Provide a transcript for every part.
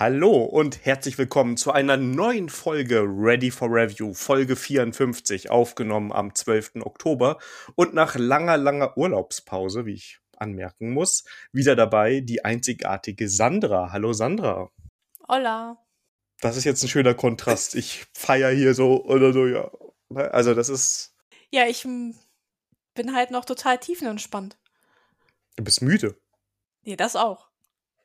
Hallo und herzlich willkommen zu einer neuen Folge Ready for Review, Folge 54, aufgenommen am 12. Oktober und nach langer, langer Urlaubspause, wie ich anmerken muss, wieder dabei die einzigartige Sandra. Hallo Sandra. Hola. Das ist jetzt ein schöner Kontrast. Ich feier hier so oder so, ja. Also das ist. Ja, ich bin halt noch total tiefenentspannt. Du bist müde. Nee, das auch.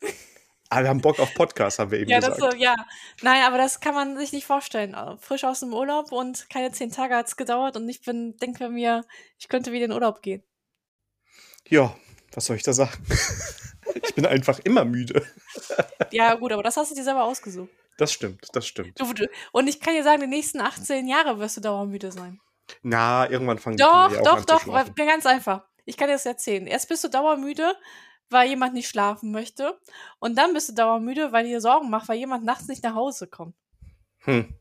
Ah, wir haben Bock auf Podcast, haben wir eben ja, gesagt. Das, ja, nein, aber das kann man sich nicht vorstellen. Frisch aus dem Urlaub und keine zehn Tage hat es gedauert und ich bin, denke mir, ich könnte wieder in den Urlaub gehen. Ja, was soll ich da sagen? ich bin einfach immer müde. ja, gut, aber das hast du dir selber ausgesucht. Das stimmt, das stimmt. Du, du, und ich kann dir sagen, die nächsten 18 Jahre wirst du dauermüde sein. Na, irgendwann fangen die Doch, Kinder ja doch, auch an doch, zu weil, schlafen. ganz einfach. Ich kann dir das erzählen. Erst bist du dauermüde, weil jemand nicht schlafen möchte. Und dann bist du dauermüde, weil dir Sorgen macht, weil jemand nachts nicht nach Hause kommt. Hm.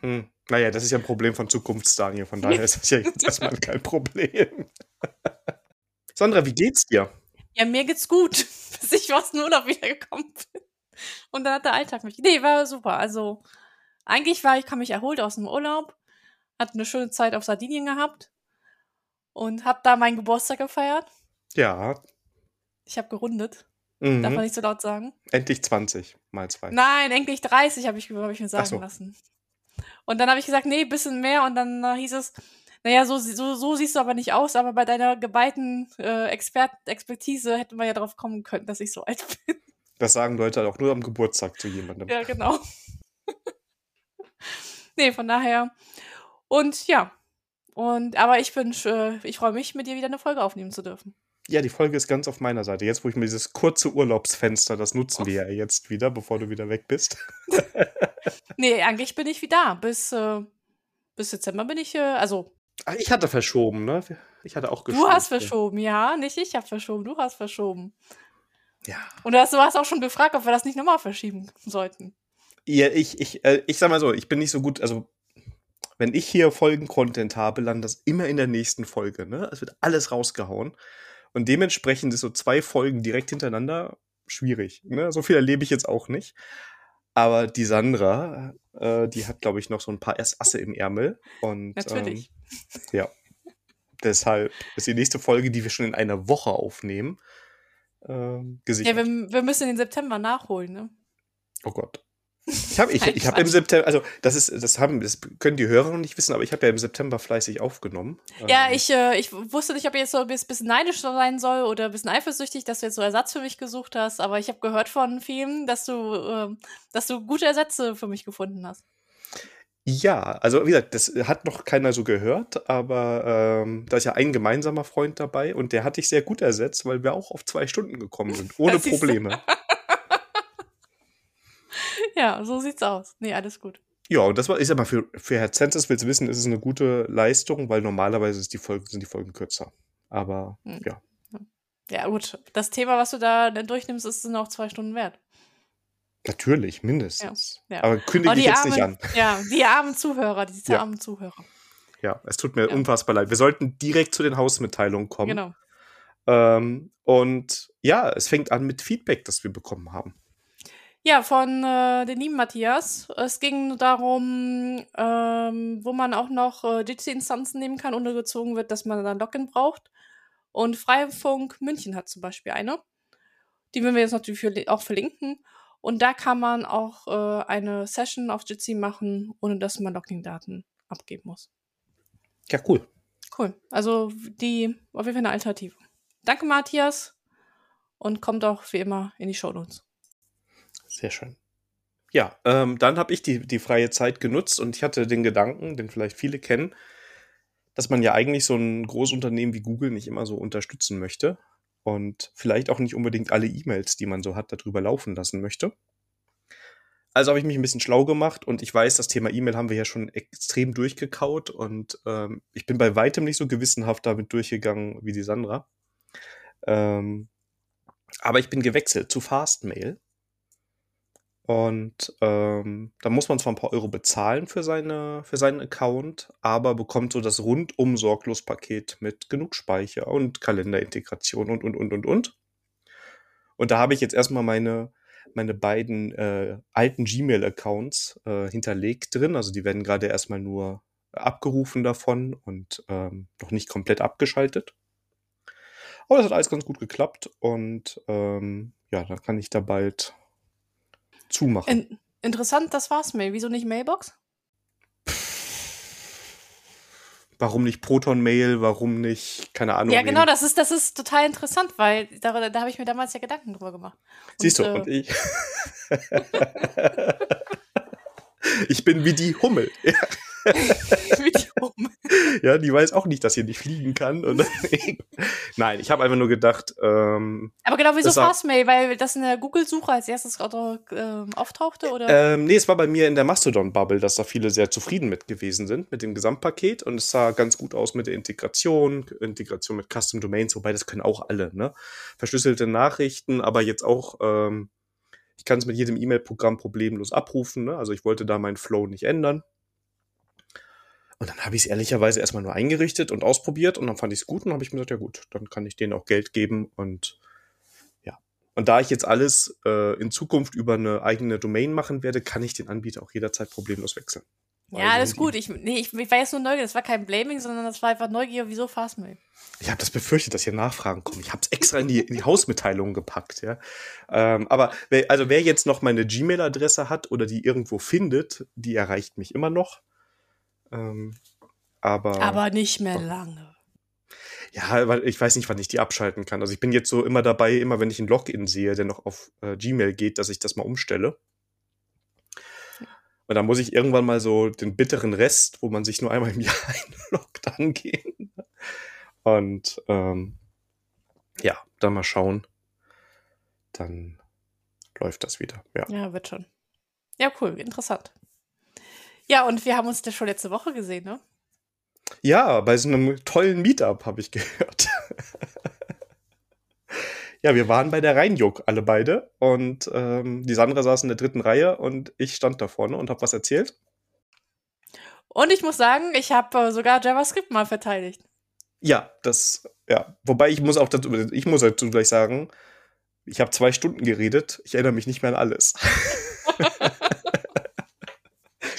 Hm. Naja, das ist ja ein Problem von Zukunftsdaniel, von daher ist das ja jetzt erstmal kein Problem. Sandra, wie geht's dir? Ja, mir geht's gut, bis ich aus dem Urlaub wiedergekommen bin. Und dann hat der Alltag mich. Nee, war super. Also, eigentlich war ich, kam ich erholt aus dem Urlaub, hatte eine schöne Zeit auf Sardinien gehabt und hab da meinen Geburtstag gefeiert. Ja. Ich habe gerundet. Mhm. Darf man nicht so laut sagen? Endlich 20 mal zwei. Nein, endlich 30 habe ich, hab ich mir sagen so. lassen. Und dann habe ich gesagt, nee, bisschen mehr. Und dann äh, hieß es, naja, so, so, so siehst du aber nicht aus, aber bei deiner geballten äh, Expert Expertise hätte man ja drauf kommen können, dass ich so alt bin. Das sagen Leute auch nur am Geburtstag zu jemandem. Ja, genau. nee, von daher. Und ja. Und aber ich bin, äh, ich freue mich, mit dir wieder eine Folge aufnehmen zu dürfen. Ja, die Folge ist ganz auf meiner Seite. Jetzt, wo ich mir dieses kurze Urlaubsfenster, das nutzen wir ja jetzt wieder, bevor du wieder weg bist. nee, eigentlich bin ich wieder. Bis, äh, bis Dezember bin ich, äh, also. Ach, ich hatte verschoben, ne? Ich hatte auch geschoben. Du hast verschoben, ja. Nicht ich habe verschoben, du hast verschoben. Ja. Und du hast, du hast auch schon gefragt, ob wir das nicht nochmal verschieben sollten. Ja, ich, ich, äh, ich sag mal so, ich bin nicht so gut, also wenn ich hier Folgen-Content habe, landet das immer in der nächsten Folge, ne? Es wird alles rausgehauen. Und dementsprechend ist so zwei Folgen direkt hintereinander schwierig. Ne? So viel erlebe ich jetzt auch nicht. Aber die Sandra, äh, die hat, glaube ich, noch so ein paar Asse im Ärmel. Und, Natürlich. Ähm, ja. Deshalb ist die nächste Folge, die wir schon in einer Woche aufnehmen, ähm, gesichert. Ja, wir, wir müssen den September nachholen, ne? Oh Gott. Ich habe ich, ich hab im. September, also das ist, das haben, das können die Hörer noch nicht wissen, aber ich habe ja im September fleißig aufgenommen. Ja, Ähm, ich, äh, ich wusste nicht, ob ich jetzt so ein bisschen neidisch sein soll oder ein bisschen eifersüchtig, dass du jetzt so Ersatz für mich gesucht hast, aber ich habe gehört von vielen, dass du, äh, dass du gute Ersätze für mich gefunden hast. Ja, also wie gesagt, das hat noch keiner so gehört, aber ähm, da ist ja ein gemeinsamer Freund dabei und der hat dich sehr gut ersetzt, weil wir auch auf zwei Stunden gekommen sind, ohne. Probleme. Ja, so sieht's aus. Nee, alles gut. Ja, und das war, ich sag mal, für, für Herr Zensus willst du wissen, ist es eine gute Leistung, weil normalerweise die Folge, sind die Folgen kürzer. Aber Hm. ja. Ja, gut. Das Thema, was du da dann durchnimmst, ist auch zwei Stunden wert. Natürlich, mindestens. Ja. Aber kündige Oh, ich jetzt nicht an. armen, ja, die armen Zuhörer, die Ja. armen Zuhörer. Ja, es tut mir Ja. unfassbar leid. Wir sollten direkt zu den Hausmitteilungen kommen. Genau. Ähm, und ja, es fängt an mit Feedback, das wir bekommen haben. Ja, von äh, den lieben Matthias. Es ging darum, ähm, wo man auch noch äh, Jitsi-Instanzen nehmen kann, ohne gezogen wird, dass man dann Login braucht. Und Freifunk München hat zum Beispiel eine. Die würden wir jetzt natürlich für, auch verlinken. Und da kann man auch äh, eine Session auf Jitsi machen, ohne dass man Login-Daten abgeben muss. Ja, cool. Cool. Also die auf jeden Fall eine Alternative. Danke, Matthias. Und kommt auch wie immer in die Shownotes. Sehr schön. Ja, ähm, dann habe ich die, die freie Zeit genutzt und ich hatte den Gedanken, den vielleicht viele kennen, dass man ja eigentlich so ein Großunternehmen wie Google nicht immer so unterstützen möchte und vielleicht auch nicht unbedingt alle E-Mails, die man so hat, darüber laufen lassen möchte. Also habe ich mich ein bisschen schlau gemacht und ich weiß, das Thema E-Mail haben wir ja schon extrem durchgekaut und ähm, ich bin bei weitem nicht so gewissenhaft damit durchgegangen wie die Sandra. Ähm, aber ich bin gewechselt zu Fastmail. Und ähm, da muss man zwar ein paar Euro bezahlen für, seine, für seinen Account, aber bekommt so das rundum sorglos Paket mit genug Speicher und Kalenderintegration und, und, und, und, und. Und da habe ich jetzt erstmal meine, meine beiden äh, alten Gmail-Accounts äh, hinterlegt drin. Also die werden gerade erstmal nur abgerufen davon und ähm, noch nicht komplett abgeschaltet. Aber das hat alles ganz gut geklappt und ähm, ja, dann kann ich da bald zumachen. In interessant, das war's Mail. Wieso nicht Mailbox? warum nicht Proton Mail, warum nicht, keine Ahnung. Ja, genau, das ist, das ist total interessant, weil da, da habe ich mir damals ja Gedanken drüber gemacht. Und, Siehst du, äh, und ich. ich bin wie die Hummel. Ja. die weiß auch nicht, dass sie nicht fliegen kann. Nein, ich habe einfach nur gedacht. Ähm, Aber genau, wieso Fastmail? Weil das in der Google-Suche als erstes oder, äh, auftauchte? Oder? Ähm, nee, es war bei mir in der Mastodon-Bubble, dass da viele sehr zufrieden mit gewesen sind, mit dem Gesamtpaket. Und es sah ganz gut aus mit der Integration, Integration mit Custom Domains, wobei das können auch alle. Ne? Verschlüsselte Nachrichten, aber jetzt auch. Ähm, ich kann es mit jedem E-Mail-Programm problemlos abrufen. Ne? Also ich wollte da meinen Flow nicht ändern. Und dann habe ich es ehrlicherweise erstmal nur eingerichtet und ausprobiert und dann fand ich es gut und habe ich mir gesagt, ja gut, dann kann ich denen auch Geld geben und ja. Und da ich jetzt alles äh, in Zukunft über eine eigene Domain machen werde, kann ich den Anbieter auch jederzeit problemlos wechseln. Ja, alles gut. Ich, nee, ich, ich war jetzt nur neugierig. Das war kein Blaming, sondern das war einfach Neugier, wieso Fastmail. Ich habe das befürchtet, dass hier Nachfragen kommen. Ich habe es extra in die, in die Hausmitteilung gepackt, ja. Ähm, aber wer, also wer jetzt noch meine Gmail-Adresse hat oder die irgendwo findet, die erreicht mich immer noch. Ähm, aber, aber nicht mehr lange. Ja, weil ich weiß nicht, wann ich die abschalten kann. Also ich bin jetzt so immer dabei, immer wenn ich ein Login sehe, der noch auf äh, Gmail geht, dass ich das mal umstelle. Und dann muss ich irgendwann mal so den bitteren Rest, wo man sich nur einmal im Jahr einloggt, angehen. Und ähm, ja, dann mal schauen. Dann läuft das wieder. Ja, ja wird schon. Ja, cool, interessant. Ja, und wir haben uns das schon letzte Woche gesehen, ne? Ja, bei so einem tollen Meetup habe ich gehört. ja, wir waren bei der Rheinjuck, alle beide. Und ähm, die Sandra saß in der dritten Reihe und ich stand da vorne und habe was erzählt. Und ich muss sagen, ich habe äh, sogar JavaScript mal verteidigt. Ja, das, ja. Wobei ich muss auch dazu, ich muss dazu gleich sagen, ich habe zwei Stunden geredet. Ich erinnere mich nicht mehr an alles.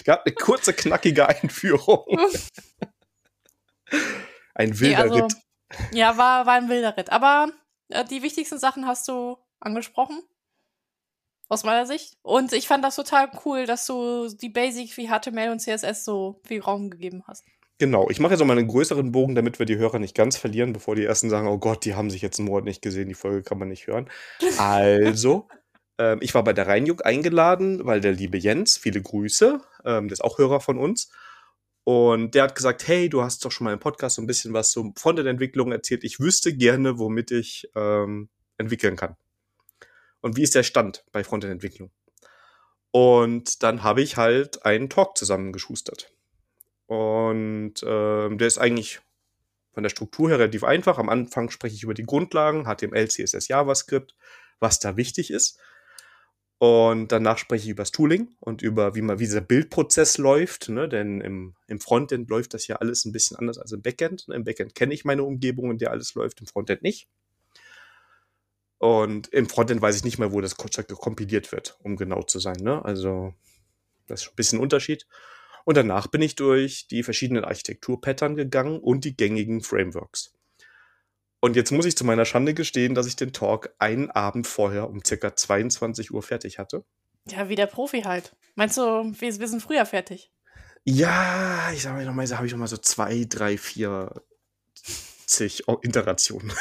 gab eine kurze, knackige Einführung. ein wilder nee, also, Ritt. Ja, war, war ein wilder Ritt. Aber äh, die wichtigsten Sachen hast du angesprochen. Aus meiner Sicht. Und ich fand das total cool, dass du die Basic wie HTML und CSS so viel Raum gegeben hast. Genau, ich mache jetzt auch mal einen größeren Bogen, damit wir die Hörer nicht ganz verlieren, bevor die ersten sagen, oh Gott, die haben sich jetzt einen Monat nicht gesehen, die Folge kann man nicht hören. Also, ähm, ich war bei der Rheinjuck eingeladen, weil der liebe Jens, viele Grüße, ähm, der ist auch Hörer von uns. Und der hat gesagt, hey, du hast doch schon mal im Podcast so ein bisschen was zur Frontend-Entwicklung erzählt. Ich wüsste gerne, womit ich ähm, entwickeln kann. Und wie ist der Stand bei Frontend-Entwicklung? Und dann habe ich halt einen Talk zusammengeschustert. Und ähm, der ist eigentlich von der Struktur her relativ einfach. Am Anfang spreche ich über die Grundlagen, HTML, CSS, JavaScript, was da wichtig ist. Und danach spreche ich über das Tooling und über, wie man, wie dieser Bildprozess läuft, ne? denn im, im Frontend läuft das ja alles ein bisschen anders als im Backend. Im Backend kenne ich meine Umgebung, in der alles läuft, im Frontend nicht. Und im Frontend weiß ich nicht mehr, wo das Code kompiliert wird, um genau zu sein. Ne? Also, das ist ein bisschen ein Unterschied. Und danach bin ich durch die verschiedenen Architekturpattern gegangen und die gängigen Frameworks. Und jetzt muss ich zu meiner Schande gestehen, dass ich den Talk einen Abend vorher um circa 22 Uhr fertig hatte. Ja, wie der Profi halt. Meinst du, wir, wir sind früher fertig? Ja, ich sag mal, normalerweise habe ich noch mal so zwei, drei, vier, zig Iterationen.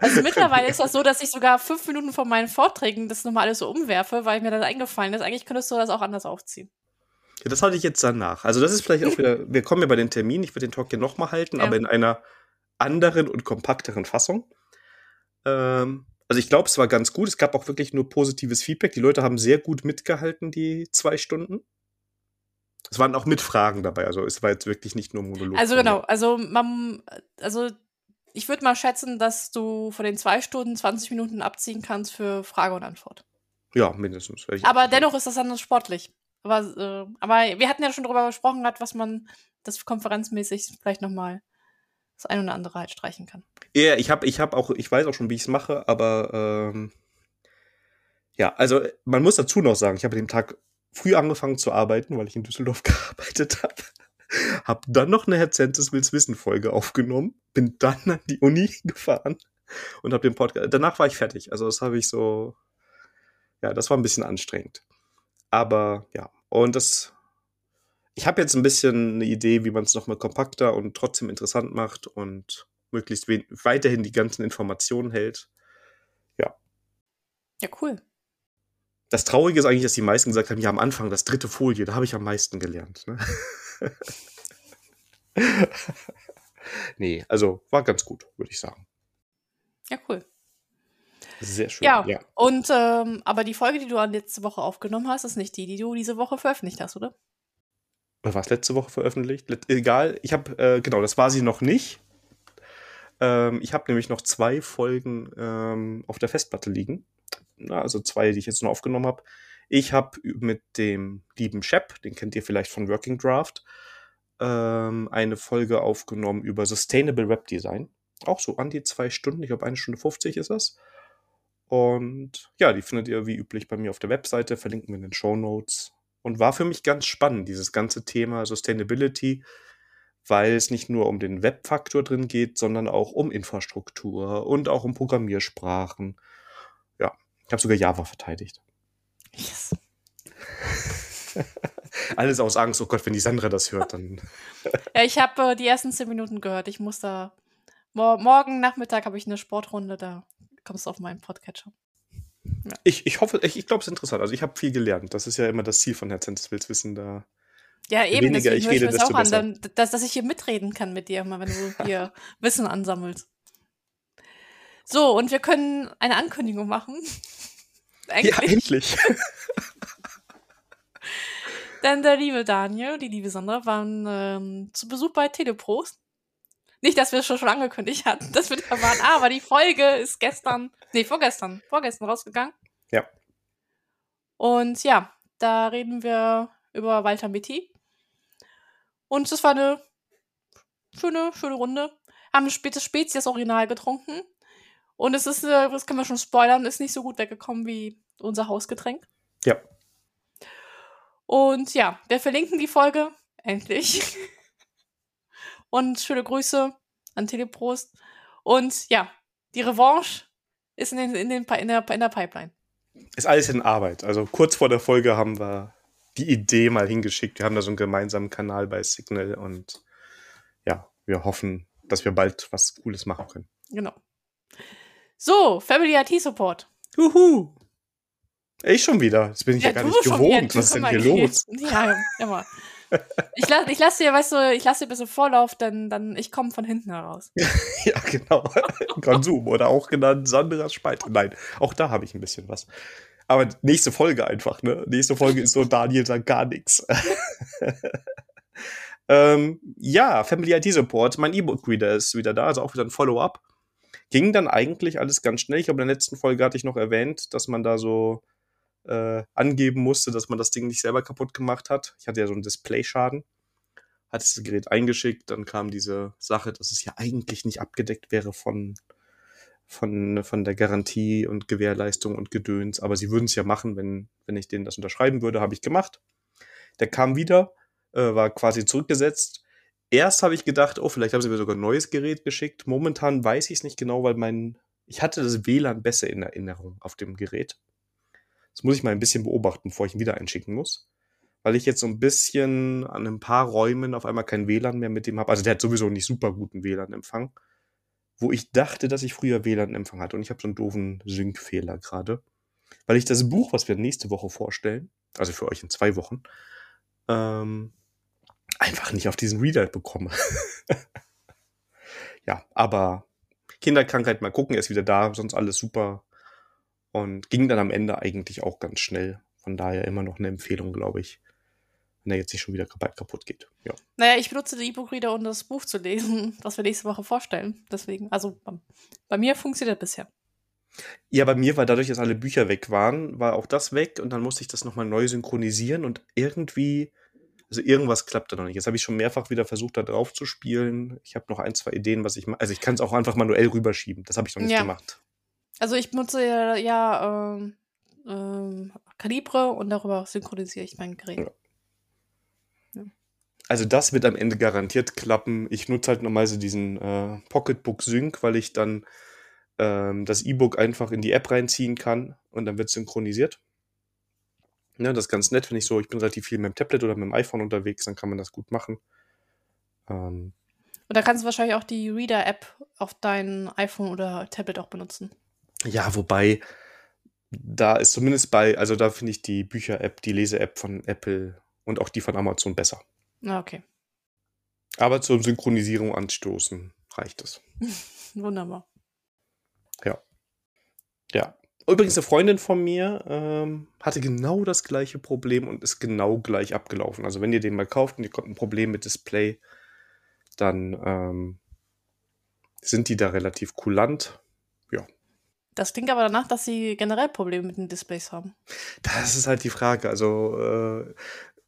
Also mittlerweile ist das so, dass ich sogar fünf Minuten vor meinen Vorträgen das nochmal alles so umwerfe, weil mir das eingefallen ist. Eigentlich könntest du das auch anders aufziehen. Ja, das hatte ich jetzt danach. Also das ist vielleicht auch wieder, wir kommen ja bei den Terminen, ich würde den Talk hier nochmal halten, ja. aber in einer anderen und kompakteren Fassung. Ähm, also ich glaube, es war ganz gut. Es gab auch wirklich nur positives Feedback. Die Leute haben sehr gut mitgehalten, die zwei Stunden. Es waren auch Mitfragen dabei, also es war jetzt wirklich nicht nur Monolog. Also genau, also man, also ich würde mal schätzen, dass du von den zwei Stunden 20 Minuten abziehen kannst für Frage und Antwort. Ja, mindestens. Aber dennoch ist das dann sportlich. Aber, äh, aber wir hatten ja schon darüber gesprochen, was man das konferenzmäßig vielleicht nochmal das ein oder andere halt streichen kann. Ja, ich habe ich hab auch, ich weiß auch schon, wie ich es mache, aber ähm, Ja, also man muss dazu noch sagen, ich habe dem Tag früh angefangen zu arbeiten, weil ich in Düsseldorf gearbeitet habe. Hab dann noch eine Herr Zentes Wills Wissen Folge aufgenommen, bin dann an die Uni gefahren und habe den Podcast. Danach war ich fertig. Also das habe ich so, ja, das war ein bisschen anstrengend. Aber ja, und das, ich habe jetzt ein bisschen eine Idee, wie man es nochmal kompakter und trotzdem interessant macht und möglichst weiterhin die ganzen Informationen hält. Ja. Ja, cool. Das Traurige ist eigentlich, dass die meisten gesagt haben, ja, am Anfang, das dritte Folie, da habe ich am meisten gelernt. Ne? nee, also war ganz gut, würde ich sagen. Ja, cool. Sehr schön. Ja, ja. und ähm, aber die Folge, die du letzte Woche aufgenommen hast, ist nicht die, die du diese Woche veröffentlicht hast, oder? War es letzte Woche veröffentlicht? Let egal, ich habe, äh, genau, das war sie noch nicht. Ähm, ich habe nämlich noch zwei Folgen ähm, auf der Festplatte liegen also zwei, die ich jetzt noch aufgenommen habe. Ich habe mit dem lieben Shep, den kennt ihr vielleicht von Working Draft, ähm, eine Folge aufgenommen über Sustainable Web Design. Auch so an die zwei Stunden, ich glaube eine Stunde 50 ist das. Und ja, die findet ihr wie üblich bei mir auf der Webseite, verlinken wir in den Show Notes. Und war für mich ganz spannend, dieses ganze Thema Sustainability, weil es nicht nur um den Webfaktor drin geht, sondern auch um Infrastruktur und auch um Programmiersprachen ich habe sogar Java verteidigt. Yes. Alles aus Angst, oh Gott, wenn die Sandra das hört, dann. ja, ich habe äh, die ersten zehn Minuten gehört. Ich muss da. Mor morgen Nachmittag habe ich eine Sportrunde, da kommst du auf meinen Podcatcher. Ja. Ich, ich hoffe, ich, ich glaube, es ist interessant. Also ich habe viel gelernt. Das ist ja immer das Ziel von Herr Zentes Wills Wissen da. Ja, eben, weniger ich rede, desto auch besser. an, dass, dass ich hier mitreden kann mit dir, mal wenn du hier Wissen ansammelst. So, und wir können eine Ankündigung machen. Eigentlich. Ja, endlich. Denn der liebe Daniel, die liebe Sandra waren ähm, zu Besuch bei Teleprost. Nicht, dass wir es schon, schon angekündigt hatten, dass wir da waren, aber die Folge ist gestern, nee, vorgestern, vorgestern rausgegangen. Ja. Und ja, da reden wir über Walter Mitty. Und es war eine schöne, schöne Runde. Haben spätes Spezi das Original getrunken. Und es ist, äh, das kann man schon spoilern, ist nicht so gut weggekommen wie unser Hausgetränk. Ja. Und ja, wir verlinken die Folge, endlich. Und schöne Grüße an Teleprost. Und ja, die Revanche ist in, den, in, den, in, der, in der Pipeline. Ist alles in Arbeit. Also kurz vor der Folge haben wir die Idee mal hingeschickt. Wir haben da so einen gemeinsamen Kanal bei Signal und ja, wir hoffen, dass wir bald was Cooles machen können. Genau. So, Family IT Support. Juhu. Ich schon wieder. Das bin ich ja, ja gar nicht gewohnt. Was ist denn hier los? Ja, immer. Ich lasse ich lass dir, weißt du, ich lasse dir ein bisschen Vorlauf, denn dann ich komme von hinten heraus. ja, genau. Konsum oder auch genannt Sandras Spalte. Nein, auch da habe ich ein bisschen was. Aber nächste Folge einfach, ne? Nächste Folge ist so, Daniel sagt gar nichts. ähm, ja, Family IT Support. Mein E-Book-Reader ist wieder da, also auch wieder ein Follow-up ging dann eigentlich alles ganz schnell. Ich glaube, in der letzten Folge hatte ich noch erwähnt, dass man da so äh, angeben musste, dass man das Ding nicht selber kaputt gemacht hat. Ich hatte ja so einen Displayschaden. Hatte das Gerät eingeschickt, dann kam diese Sache, dass es ja eigentlich nicht abgedeckt wäre von, von, von der Garantie und Gewährleistung und Gedöns. Aber sie würden es ja machen, wenn, wenn ich denen das unterschreiben würde, habe ich gemacht. Der kam wieder, äh, war quasi zurückgesetzt Erst habe ich gedacht, oh, vielleicht haben sie mir sogar ein neues Gerät geschickt. Momentan weiß ich es nicht genau, weil mein, ich hatte das WLAN besser in Erinnerung auf dem Gerät. Das muss ich mal ein bisschen beobachten, bevor ich ihn wieder einschicken muss. Weil ich jetzt so ein bisschen an ein paar Räumen auf einmal kein WLAN mehr mit dem habe. Also der hat sowieso nicht super guten WLAN-Empfang. Wo ich dachte, dass ich früher WLAN-Empfang hatte. Und ich habe so einen doofen Sync-Fehler gerade. Weil ich das Buch, was wir nächste Woche vorstellen, also für euch in zwei Wochen, ähm, einfach nicht auf diesen Reader bekomme. ja, aber Kinderkrankheit mal gucken, er ist wieder da, sonst alles super. Und ging dann am Ende eigentlich auch ganz schnell. Von daher immer noch eine Empfehlung, glaube ich. Wenn er jetzt nicht schon wieder bald kaputt geht. Ja. Naja, ich benutze den E-Book-Reader, um das Buch zu lesen, was wir nächste Woche vorstellen. Deswegen, also bei mir funktioniert das bisher. Ja, bei mir war dadurch, dass alle Bücher weg waren, war auch das weg und dann musste ich das nochmal neu synchronisieren und irgendwie also irgendwas klappt da noch nicht. Jetzt habe ich schon mehrfach wieder versucht, da drauf zu spielen. Ich habe noch ein, zwei Ideen, was ich mache. Also ich kann es auch einfach manuell rüberschieben. Das habe ich noch nicht ja. gemacht. Also ich benutze ja, ja äh, ähm, Kalibre und darüber synchronisiere ich mein Gerät. Ja. Also das wird am Ende garantiert klappen. Ich nutze halt normalerweise diesen äh, Pocketbook Sync, weil ich dann ähm, das E-Book einfach in die App reinziehen kann und dann wird synchronisiert. Ja, das ist ganz nett, wenn ich so, ich bin relativ viel mit dem Tablet oder mit dem iPhone unterwegs, dann kann man das gut machen. Ähm, und da kannst du wahrscheinlich auch die Reader-App auf dein iPhone oder Tablet auch benutzen. Ja, wobei, da ist zumindest bei, also da finde ich die Bücher-App, die Lese-App von Apple und auch die von Amazon besser. Ah, okay. Aber zur Synchronisierung anstoßen reicht es. Wunderbar. Ja. Ja. Übrigens, eine Freundin von mir ähm, hatte genau das gleiche Problem und ist genau gleich abgelaufen. Also, wenn ihr den mal kauft und ihr kommt ein Problem mit Display, dann ähm, sind die da relativ kulant. Ja. Das klingt aber danach, dass sie generell Probleme mit den Displays haben. Das ist halt die Frage. Also, äh,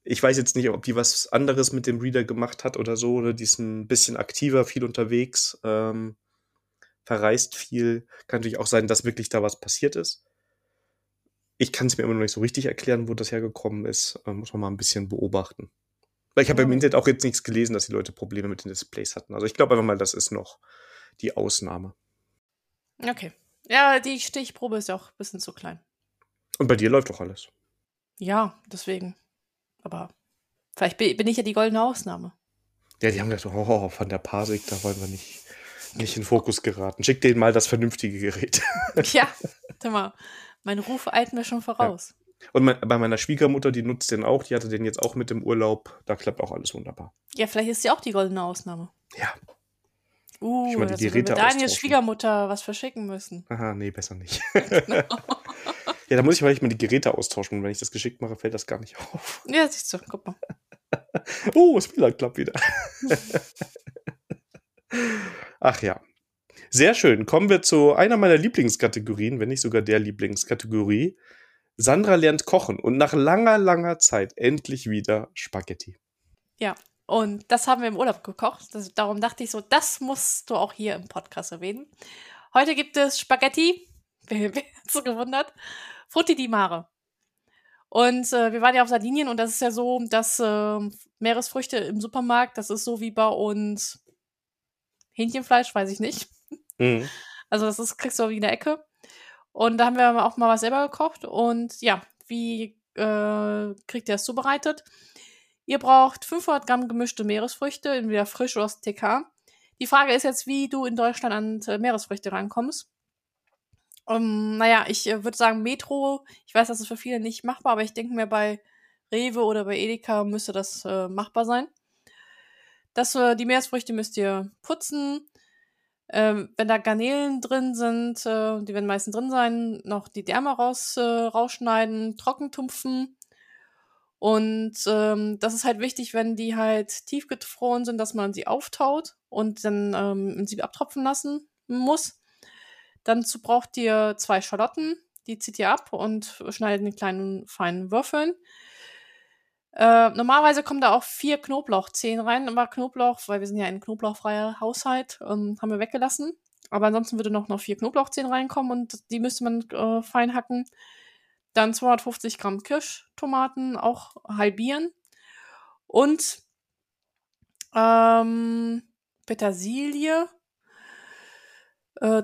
ich weiß jetzt nicht, ob die was anderes mit dem Reader gemacht hat oder so, oder die ist ein bisschen aktiver, viel unterwegs. Ähm, verreist viel. Kann natürlich auch sein, dass wirklich da was passiert ist. Ich kann es mir immer noch nicht so richtig erklären, wo das hergekommen ist. Äh, muss man mal ein bisschen beobachten. Weil ich habe oh. im Internet auch jetzt nichts gelesen, dass die Leute Probleme mit den Displays hatten. Also ich glaube einfach mal, das ist noch die Ausnahme. Okay. Ja, die Stichprobe ist ja auch ein bisschen zu klein. Und bei dir läuft doch alles. Ja, deswegen. Aber vielleicht bin ich ja die goldene Ausnahme. Ja, die haben gesagt, oh, von der Pasik, da wollen wir nicht nicht in Fokus geraten. Schick denen mal das vernünftige Gerät. ja, sag mal, mein Ruf eilt mir schon voraus. Ja. Und mein, bei meiner Schwiegermutter, die nutzt den auch, die hatte den jetzt auch mit im Urlaub. Da klappt auch alles wunderbar. Ja, vielleicht ist sie auch die goldene Ausnahme. Ja. Uh, ich mal die wir Daniels Schwiegermutter was verschicken müssen. Aha, nee, besser nicht. ja, da muss ich vielleicht mal die Geräte austauschen. Wenn ich das geschickt mache, fällt das gar nicht auf. Ja, siehst du, guck mal. oh, das WLAN klappt wieder. Ach ja. Sehr schön. Kommen wir zu einer meiner Lieblingskategorien, wenn nicht sogar der Lieblingskategorie. Sandra lernt kochen und nach langer, langer Zeit endlich wieder Spaghetti. Ja, und das haben wir im Urlaub gekocht. Das, darum dachte ich so, das musst du auch hier im Podcast erwähnen. Heute gibt es Spaghetti. Wer hat so gewundert? Frutti di Mare. Und äh, wir waren ja auf Sardinien und das ist ja so, dass äh, Meeresfrüchte im Supermarkt, das ist so wie bei uns Hähnchenfleisch, weiß ich nicht. Mhm. Also das ist, kriegst du wie in der Ecke. Und da haben wir auch mal was selber gekocht. Und ja, wie äh, kriegt ihr das zubereitet? Ihr braucht 500 Gramm gemischte Meeresfrüchte, entweder frisch oder aus TK. Die Frage ist jetzt, wie du in Deutschland an äh, Meeresfrüchte rankommst. Um, ähm, naja, ich äh, würde sagen Metro. Ich weiß, das ist für viele nicht machbar, aber ich denke mir bei Rewe oder bei Edeka müsste das äh, machbar sein. Das, äh, die Meeresfrüchte müsst ihr putzen. Ähm, wenn da Garnelen drin sind, äh, die werden meistens drin sein, noch die Därme raus, äh, rausschneiden, trockentumpfen. Und ähm, das ist halt wichtig, wenn die halt tiefgefroren sind, dass man sie auftaut und dann ähm, sie abtropfen lassen muss. Dazu braucht ihr zwei Schalotten, die zieht ihr ab und schneidet in kleinen feinen Würfeln. Äh, normalerweise kommen da auch vier Knoblauchzehen rein, aber Knoblauch, weil wir sind ja ein knoblauchfreier Haushalt, ähm, haben wir weggelassen. Aber ansonsten würde noch, noch vier Knoblauchzehen reinkommen und die müsste man äh, fein hacken. Dann 250 Gramm Kirschtomaten auch halbieren. Und ähm, Petersilie äh,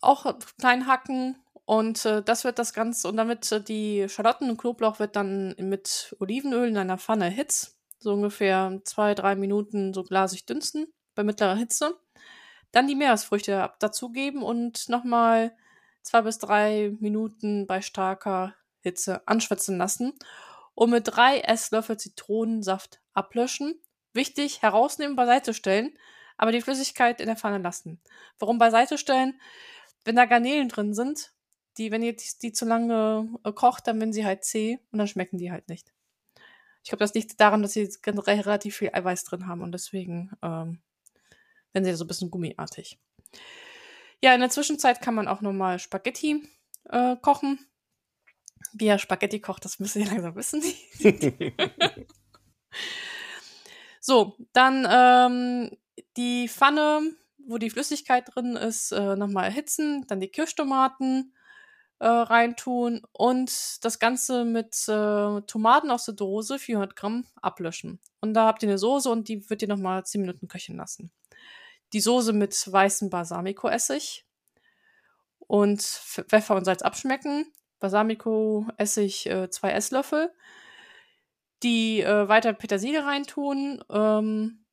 auch klein hacken und äh, das wird das Ganze, und damit äh, die Schalotten und Knoblauch wird dann mit Olivenöl in einer Pfanne erhitzt. So ungefähr zwei, drei Minuten so glasig dünsten bei mittlerer Hitze. Dann die Meeresfrüchte dazugeben und nochmal zwei bis drei Minuten bei starker Hitze anschwitzen lassen. Und mit drei Esslöffel Zitronensaft ablöschen. Wichtig, herausnehmen, beiseite stellen, aber die Flüssigkeit in der Pfanne lassen. Warum beiseite stellen? Wenn da Garnelen drin sind, die, wenn ihr die, die zu lange äh, kocht, dann werden sie halt zäh und dann schmecken die halt nicht. Ich glaube, das liegt daran, dass sie generell relativ viel Eiweiß drin haben und deswegen ähm, werden sie so ein bisschen gummiartig. Ja, in der Zwischenzeit kann man auch nochmal Spaghetti äh, kochen. Wie er Spaghetti kocht, das müsst ihr langsam wissen. so, dann ähm, die Pfanne, wo die Flüssigkeit drin ist, äh, nochmal erhitzen. Dann die Kirschtomaten, äh, reintun und das Ganze mit äh, Tomaten aus der Dose, 400 Gramm, ablöschen. Und da habt ihr eine Soße und die wird ihr nochmal 10 Minuten köcheln lassen. Die Soße mit weißem Balsamico-Essig und Pfeffer und Salz abschmecken. Balsamico-Essig äh, zwei Esslöffel. Die äh, weiter Petersilie reintun ähm,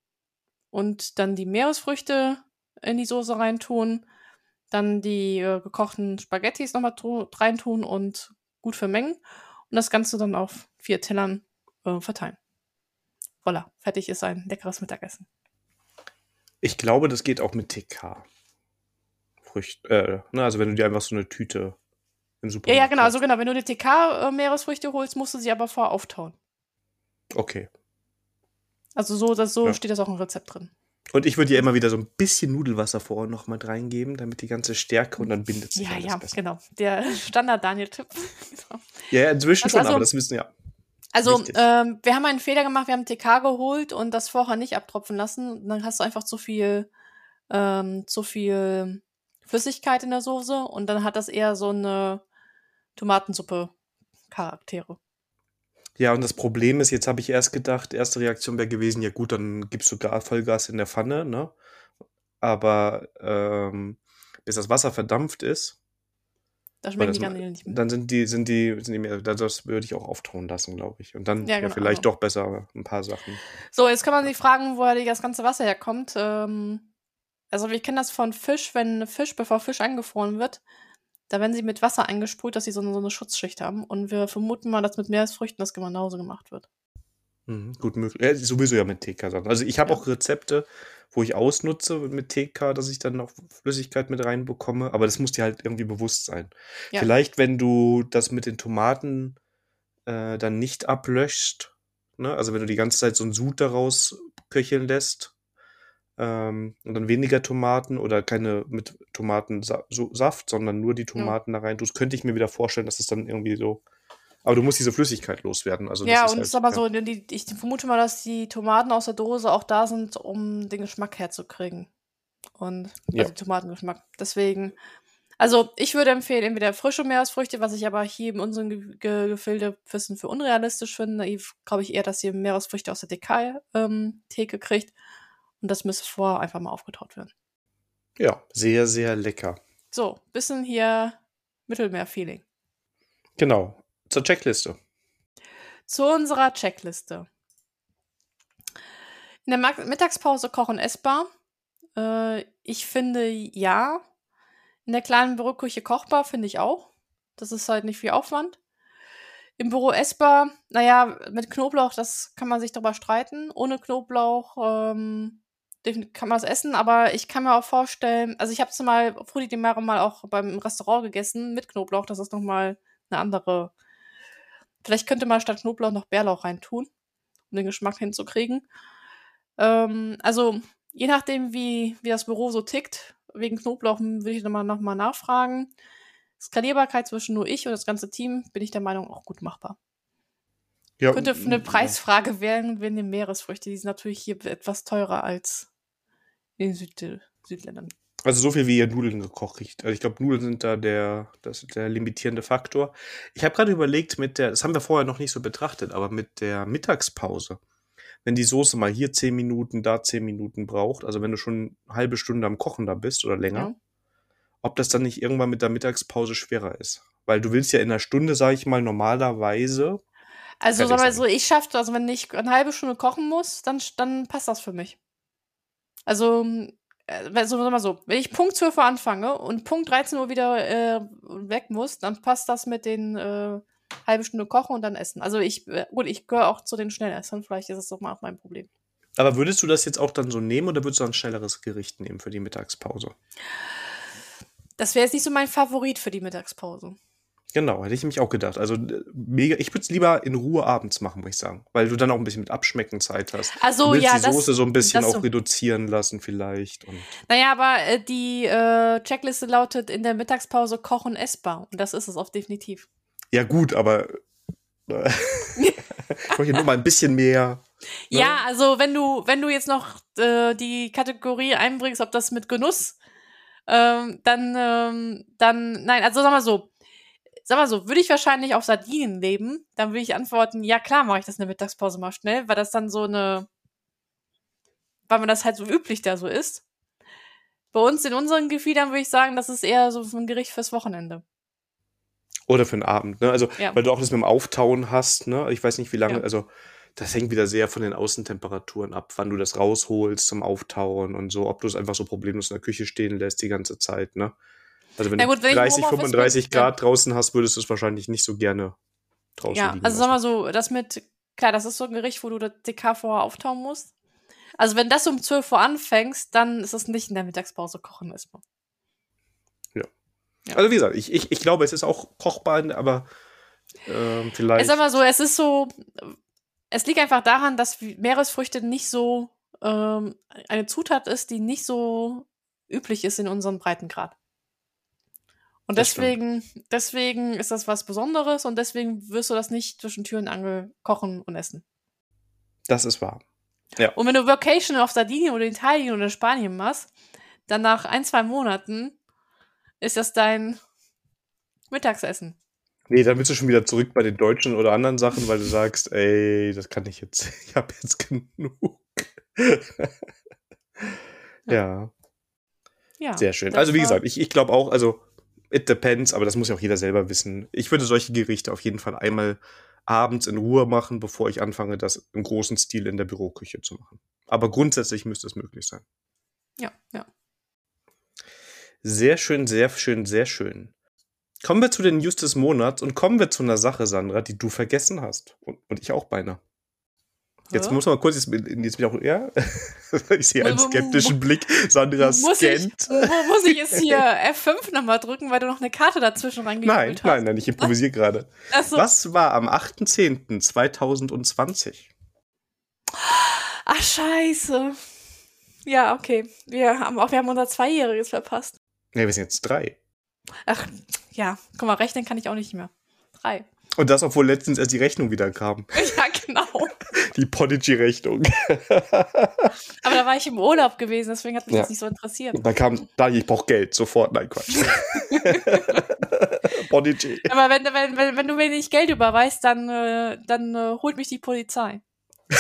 und dann die Meeresfrüchte in die Soße reintun dann die äh, gekochten Spaghettis nochmal reintun und gut vermengen und das Ganze dann auf vier Tellern äh, verteilen. Voila, fertig ist ein leckeres Mittagessen. Ich glaube, das geht auch mit TK. Früchte, äh, ne, also wenn du dir einfach so eine Tüte im Supermarkt Ja, ja, genau, also genau, wenn du eine TK-Meeresfrüchte äh, holst, musst du sie aber vorher auftauen. Okay. Also so, das, so ja. steht das auch im Rezept drin. Und ich würde ja immer wieder so ein bisschen Nudelwasser vorher noch mal reingeben, damit die ganze Stärke und dann bindet sich Ja, ja, besser. genau. Der Standard-Daniel-Tipp. ja, ja, inzwischen also, schon, aber das wissen ja. Also, ähm, wir haben einen Fehler gemacht, wir haben TK geholt und das vorher nicht abtropfen lassen. Dann hast du einfach zu viel, ähm, zu viel Flüssigkeit in der Soße und dann hat das eher so eine Tomatensuppe-Charaktere. Ja, und das Problem ist, jetzt habe ich erst gedacht, erste Reaktion wäre gewesen, ja gut, dann gibst du gar Vollgas in der Pfanne, ne? Aber ähm, bis das Wasser verdampft ist, da schmecken die Garnelen nicht mehr. Dann sind die, sind die, sind die mehr, das würde ich auch auftauen lassen, glaube ich. Und dann ja, genau, vielleicht genau. doch besser ein paar Sachen. So, jetzt kann man sich fragen, woher das ganze Wasser herkommt. Ähm, also wir kennen das von Fisch, wenn Fisch, bevor Fisch eingefroren wird, da werden sie mit Wasser eingesprüht, dass sie so eine, so eine Schutzschicht haben. Und wir vermuten mal, dass mit Meeresfrüchten das genauso gemacht wird. Mhm, gut möglich. Ja, sowieso ja mit TK-Sachen. Also ich habe ja. auch Rezepte, wo ich ausnutze mit TK, dass ich dann noch Flüssigkeit mit reinbekomme. Aber das muss dir halt irgendwie bewusst sein. Ja. Vielleicht, wenn du das mit den Tomaten äh, dann nicht ablöscht, ne? also wenn du die ganze Zeit so ein Sud daraus köcheln lässt, ähm, und dann weniger Tomaten oder keine mit Tomatensaft, sondern nur die Tomaten ja. da rein tust, könnte ich mir wieder vorstellen, dass es dann irgendwie so. Aber du musst diese Flüssigkeit loswerden. Also ja, und halt, ist aber ja. so, die, ich vermute mal, dass die Tomaten aus der Dose auch da sind, um den Geschmack herzukriegen. Und also ja. den Tomatengeschmack. Deswegen, also ich würde empfehlen, entweder frische Meeresfrüchte, was ich aber hier in unserem Ge Ge Gefilde bisschen für unrealistisch finde. Glaube ich eher, dass ihr Meeresfrüchte aus der Dekal-Theke ähm, kriegt. Und das müsste vorher einfach mal aufgetaut werden. Ja, sehr, sehr lecker. So, bisschen hier Mittelmeer-Feeling. Genau. Zur Checkliste. Zu unserer Checkliste. In der Mittagspause kochen essbar. Äh, ich finde ja. In der kleinen Büroküche kochbar finde ich auch. Das ist halt nicht viel Aufwand. Im Büro essbar, naja, mit Knoblauch, das kann man sich darüber streiten. Ohne Knoblauch ähm, kann man es essen, aber ich kann mir auch vorstellen, also ich habe zumal Frutti di Mare mal auch beim Restaurant gegessen mit Knoblauch, das ist nochmal eine andere. Vielleicht könnte man statt Knoblauch noch Bärlauch reintun, um den Geschmack hinzukriegen. Ähm, also je nachdem, wie, wie das Büro so tickt, wegen Knoblauch würde ich nochmal noch mal nachfragen. Skalierbarkeit zwischen nur ich und das ganze Team bin ich der Meinung auch gut machbar. Ja, könnte eine Preisfrage werden, wenn die Meeresfrüchte, die sind natürlich hier etwas teurer als in Süd Südländern. Also so viel wie ihr Nudeln gekocht kriegt. Also ich glaube, Nudeln sind da der, das, der limitierende Faktor. Ich habe gerade überlegt, mit der, das haben wir vorher noch nicht so betrachtet, aber mit der Mittagspause, wenn die Soße mal hier zehn Minuten, da zehn Minuten braucht, also wenn du schon eine halbe Stunde am Kochen da bist oder länger, ja. ob das dann nicht irgendwann mit der Mittagspause schwerer ist. Weil du willst ja in einer Stunde, sage ich mal, normalerweise. Also sag mal so, ich schaffe, also wenn ich eine halbe Stunde kochen muss, dann, dann passt das für mich. Also, äh, so, mal so, wenn ich Punkt 12 Uhr anfange und Punkt 13 Uhr wieder äh, weg muss, dann passt das mit den äh, halbe Stunde kochen und dann essen. Also ich, äh, gut, ich gehöre auch zu den Schnellessern, vielleicht ist es doch mal auch mein Problem. Aber würdest du das jetzt auch dann so nehmen oder würdest du ein schnelleres Gericht nehmen für die Mittagspause? Das wäre jetzt nicht so mein Favorit für die Mittagspause. Genau, hätte ich mich auch gedacht. Also mega, ich würde es lieber in Ruhe abends machen, muss ich sagen. Weil du dann auch ein bisschen mit Abschmecken Zeit hast. Also du ja, die Soße das, so ein bisschen auch so. reduzieren lassen vielleicht. Und naja, aber äh, die äh, Checkliste lautet in der Mittagspause kochen essbar. Und das ist es auch definitiv. Ja, gut, aber äh, ich wollte nur mal ein bisschen mehr. Ne? Ja, also wenn du, wenn du jetzt noch äh, die Kategorie einbringst, ob das mit Genuss, ähm, dann, ähm, dann, nein, also sag mal so, sag mal so, würde ich wahrscheinlich auf Sardinien leben, dann würde ich antworten, ja klar, mache ich das in der Mittagspause mal schnell, weil das dann so eine, weil man das halt so üblich da so ist. Bei uns in unseren Gefiedern würde ich sagen, das ist eher so ein Gericht fürs Wochenende. Oder für den Abend, ne? Also, Ja. weil du auch das mit dem Auftauen hast, ne? Ich weiß nicht, wie lange, Ja. also das hängt wieder sehr von den Außentemperaturen ab, wann du das rausholst zum Auftauen und so, ob du es einfach so problemlos in der Küche stehen lässt die ganze Zeit, ne? Also wenn gut, du wenn ich im 30, Homeoffice bin, 35 ja. Grad draußen hast, würdest du es wahrscheinlich nicht so gerne draußen Ja, also sag mal so, das mit, klar, das ist so ein Gericht, wo du das DK vorher auftauen musst. Also wenn das um 12 Uhr anfängst, dann ist es nicht in der Mittagspause kochen erstmal. Ja. Also wie gesagt, ich, ich, ich glaube, es ist auch kochbar, aber Ich vielleicht. sag mal so, es ist so, es liegt einfach daran, dass Meeresfrüchte nicht so ähm, eine Zutat ist, die nicht so üblich ist in unserem Breitengrad. Und Das stimmt. deswegen, deswegen ist das was Besonderes und deswegen wirst du das nicht zwischen Tür und Angel kochen und essen. Das ist wahr. Und wenn du Vacation auf Sardinien oder Italien oder Spanien machst, dann nach ein, zwei Monaten ist das dein Mittagsessen. Nee, dann bist du schon wieder zurück bei den Deutschen oder anderen Sachen, weil du sagst, ey, das kann ich jetzt, ich habe jetzt genug. ja, Ja. sehr schön. Also wie gesagt, ich, ich glaube auch, also it depends, aber das muss ja auch jeder selber wissen. Ich würde solche Gerichte auf jeden Fall einmal abends in Ruhe machen, bevor ich anfange, das im großen Stil in der Büroküche zu machen. Aber grundsätzlich müsste es möglich sein. Ja, ja. Sehr schön, sehr schön, sehr schön. Kommen wir zu den News des Monats und kommen wir zu einer Sache, Sandra, die du vergessen hast. Und, und ich auch beinahe. Jetzt muss man kurz, jetzt, jetzt bin ich auch, ja, ich sehe einen skeptischen Blick. Sandra Muss ich, scannt. mu- muss ich jetzt hier F5 nochmal drücken, weil du noch eine Karte dazwischen Nein, reingekühlt hast? nein, nein, ich improvisiere gerade. Achso. Was war am 8.10.2020? Ach, scheiße. Ja, okay. Wir haben auch, wir haben unser Zweijähriges verpasst. Ne, wir sind jetzt drei. Ach, ja. Guck mal, rechnen kann ich auch nicht mehr. Drei. Und das, obwohl letztens erst die Rechnung wieder kam. Ja, genau. Die Podigy-Rechnung. Aber da war ich im Urlaub gewesen, deswegen hat mich Ja. das nicht so interessiert. Da kam, da, ich brauche Geld, sofort. Nein, Quatsch. Podigy. Aber wenn, wenn, wenn, wenn du mir nicht Geld überweist, dann, äh, dann äh, holt mich die Polizei.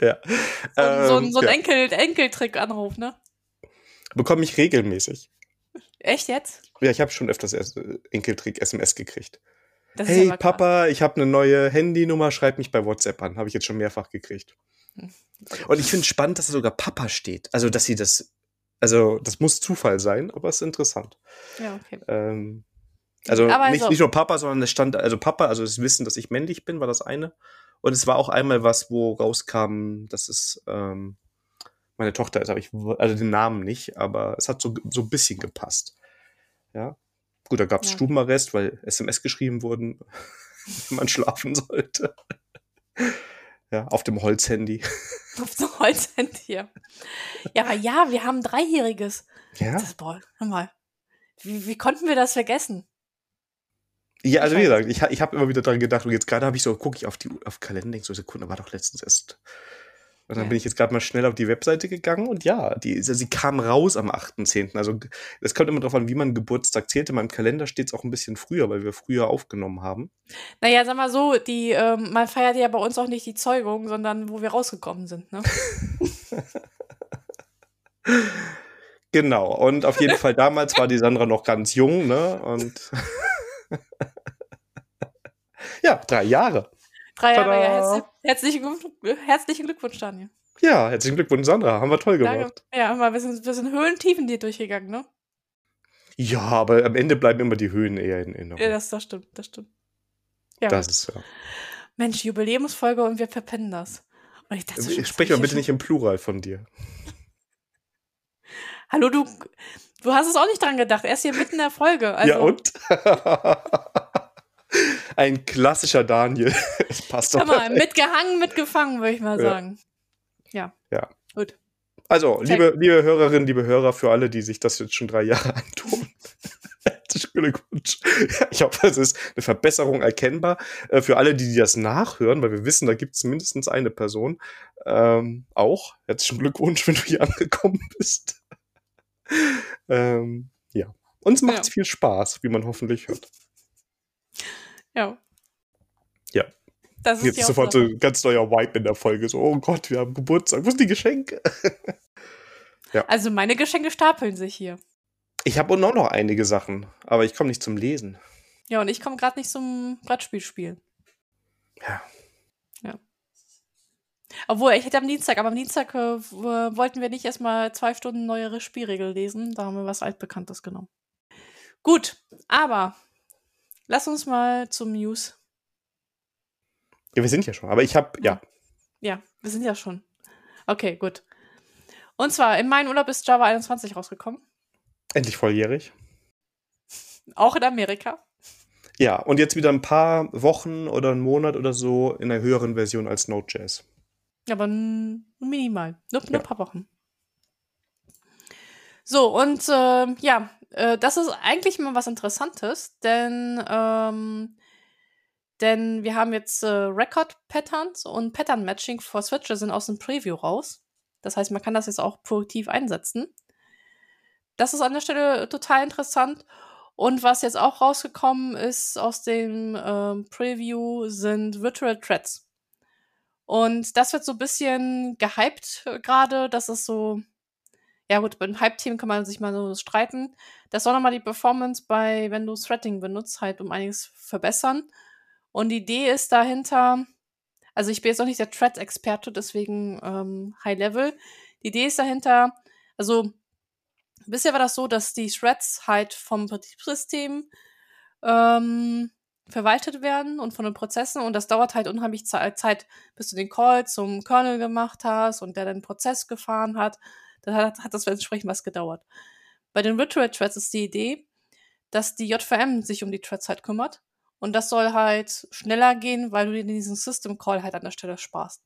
Ja. So, ein- so, ein- Ähm, so ein ja. Enkel, Enkeltrick-Anruf, ne? Bekomme ich regelmäßig. Echt jetzt? Ja, ich habe schon öfters äh, Enkeltrick-SMS gekriegt. Das Hey krass. Papa, ich habe eine neue Handynummer, schreib mich bei WhatsApp an. Habe ich jetzt schon mehrfach gekriegt. Hm. Und ich finde spannend, dass da sogar Papa steht. Also, dass sie das, also das muss Zufall sein, aber es ist interessant. Ja, okay. Ähm, also Aber nicht, also- nicht nur Papa, sondern es stand, also Papa, also das Wissen, dass ich männlich bin, war das eine. Und es war auch einmal was, wo rauskam, dass es ähm, meine Tochter ist, aber ich, also den Namen nicht, aber es hat so, so ein bisschen gepasst. Ja. Gut, da gab es Ja. Stubenarrest, weil SMS geschrieben wurden, wenn man schlafen sollte. Ja, auf dem Holzhandy. Auf so Holzhand hier. Ja, aber ja, wir haben ein Dreijähriges. Ja. Das, boah, hör mal. Wie, wie konnten wir das vergessen? Ja, also wie gesagt, ich, ich habe immer wieder dran gedacht und jetzt gerade habe ich so, gucke ich auf die auf Kalender, denk so Sekunde, war doch letztens erst. Und dann Ja. bin ich jetzt gerade mal schnell auf die Webseite gegangen und ja, die, also sie kam raus am 8.10. Also es kommt immer darauf an, wie man Geburtstag zählt. In meinem Kalender steht es auch ein bisschen früher, weil wir früher aufgenommen haben. Naja, sag mal so, die, ähm, man feiert ja bei uns auch nicht die Zeugung, sondern wo wir rausgekommen sind, ne? Genau, und auf jeden Fall damals war die Sandra noch ganz jung, ne? Und ja, drei Jahre. Drei Jahre, Tada! ja. Herzlich, herzlichen, Glück- herzlichen Glückwunsch, Daniel. Ja, herzlichen Glückwunsch, Sandra. Haben wir toll gemacht. Danke. Ja, immer, wir sind, wir sind Höhen, Tiefen dir durchgegangen, ne? Ja, aber am Ende bleiben immer die Höhen eher in Erinnerung. Ja, das, das stimmt, das stimmt. Ja, das ist ja. Mensch, Jubiläumsfolge und wir verpennen das. Und ich dachte Ich Sprech mal bitte nicht im Plural von dir. Hallo, du, du hast es auch nicht dran gedacht. Erst hier mitten in der Folge. Also, ja, und? Ein klassischer Daniel. Das passt doch. Mal, mitgehangen, mitgefangen, würde ich mal Ja. sagen. Ja. Ja. Gut. Also, liebe, liebe Hörerinnen, liebe Hörer, für alle, die sich das jetzt schon drei Jahre antun. Herzlichen Glückwunsch. Ich hoffe, es ist eine Verbesserung erkennbar. Äh, Für alle, die das nachhören, weil wir wissen, da gibt es mindestens eine Person. Ähm, auch. Herzlichen Glückwunsch, wenn du hier angekommen bist. ähm, ja. Uns macht's ja. viel Spaß, wie man hoffentlich hört. Ja. Ja. Das ist Jetzt sofort so ein ganz neuer Vibe in der Folge. So, oh Gott, wir haben Geburtstag. Wo sind die Geschenke? ja. Also meine Geschenke stapeln sich hier. Ich habe auch noch einige Sachen, aber ich komme nicht zum Lesen. Ja, und ich komme gerade nicht zum Brettspiel spielen. Ja. Ja. Obwohl, ich hätte am Dienstag, aber am Dienstag äh, wollten wir nicht erstmal zwei Stunden neuere Spielregel lesen. Da haben wir was Altbekanntes genommen. Gut, aber lass uns mal zum News. Ja, wir sind ja schon, aber ich habe, ja. Ja, wir sind ja schon. Okay, gut. Und zwar, in meinem Urlaub ist Java 21 rausgekommen. Endlich volljährig. Auch in Amerika. Ja, und jetzt wieder ein paar Wochen oder einen Monat oder so in einer höheren Version als Node.js. Aber minimal. Nur, nur ja. ein paar Wochen. So, und äh, ja, äh, das ist eigentlich mal was Interessantes, denn, ähm, denn wir haben jetzt äh, Record-Patterns und Pattern-Matching for Switcher sind aus dem Preview raus. Das heißt, man kann das jetzt auch produktiv einsetzen. Das ist an der Stelle total interessant. Und was jetzt auch rausgekommen ist aus dem ähm, Preview sind Virtual Threads. Und das wird so ein bisschen gehypt äh, gerade. Das ist so, ja gut, beim Hype-Team kann man sich mal so streiten. Das soll nochmal die Performance bei, wenn du Threading benutzt, halt um einiges verbessern. Und die Idee ist dahinter, also ich bin jetzt auch nicht der Thread-Experte, deswegen ähm, High Level. Die Idee ist dahinter, also Bisher war das so, dass die Threads halt vom Betriebssystem ähm, verwaltet werden und von den Prozessen und das dauert halt unheimlich Zeit, bis du den Call zum Kernel gemacht hast und der den Prozess gefahren hat. Dann hat, hat das entsprechend was gedauert. Bei den Virtual Threads ist die Idee, dass die JVM sich um die Threads halt kümmert und das soll halt schneller gehen, weil du dir diesen System Call halt an der Stelle sparst.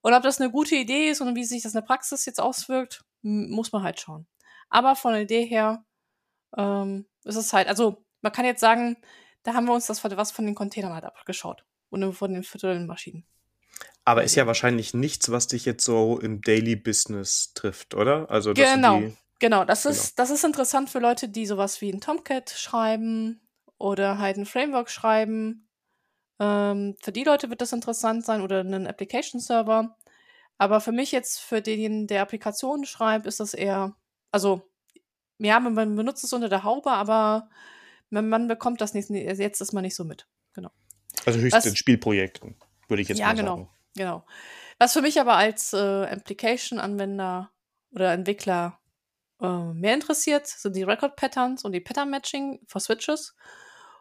Und ob das eine gute Idee ist und wie sich das in der Praxis jetzt auswirkt, muss man halt schauen. Aber von der Idee her ähm, ist es halt, also man kann jetzt sagen, da haben wir uns das was von den Containern halt abgeschaut und von den virtuellen Maschinen. Aber ist ja wahrscheinlich nichts, was dich jetzt so im Daily Business trifft, oder? Also genau, genau. Das genau. ist das ist interessant für Leute, die sowas wie ein Tomcat schreiben oder halt ein Framework schreiben. Ähm, für die Leute wird das interessant sein oder einen Application Server. Aber für mich jetzt, für den, der Applikationen schreibt, ist das eher also, ja, man benutzt es unter der Haube, aber man, man bekommt das nicht, jetzt ist man nicht so mit. Genau. Also höchstens in Spielprojekten, würde ich jetzt ja, mal genau, sagen. Ja, genau, genau. Was für mich aber als äh, Application-Anwender oder Entwickler äh, mehr interessiert, sind die Record-Patterns und die Pattern-Matching für Switches.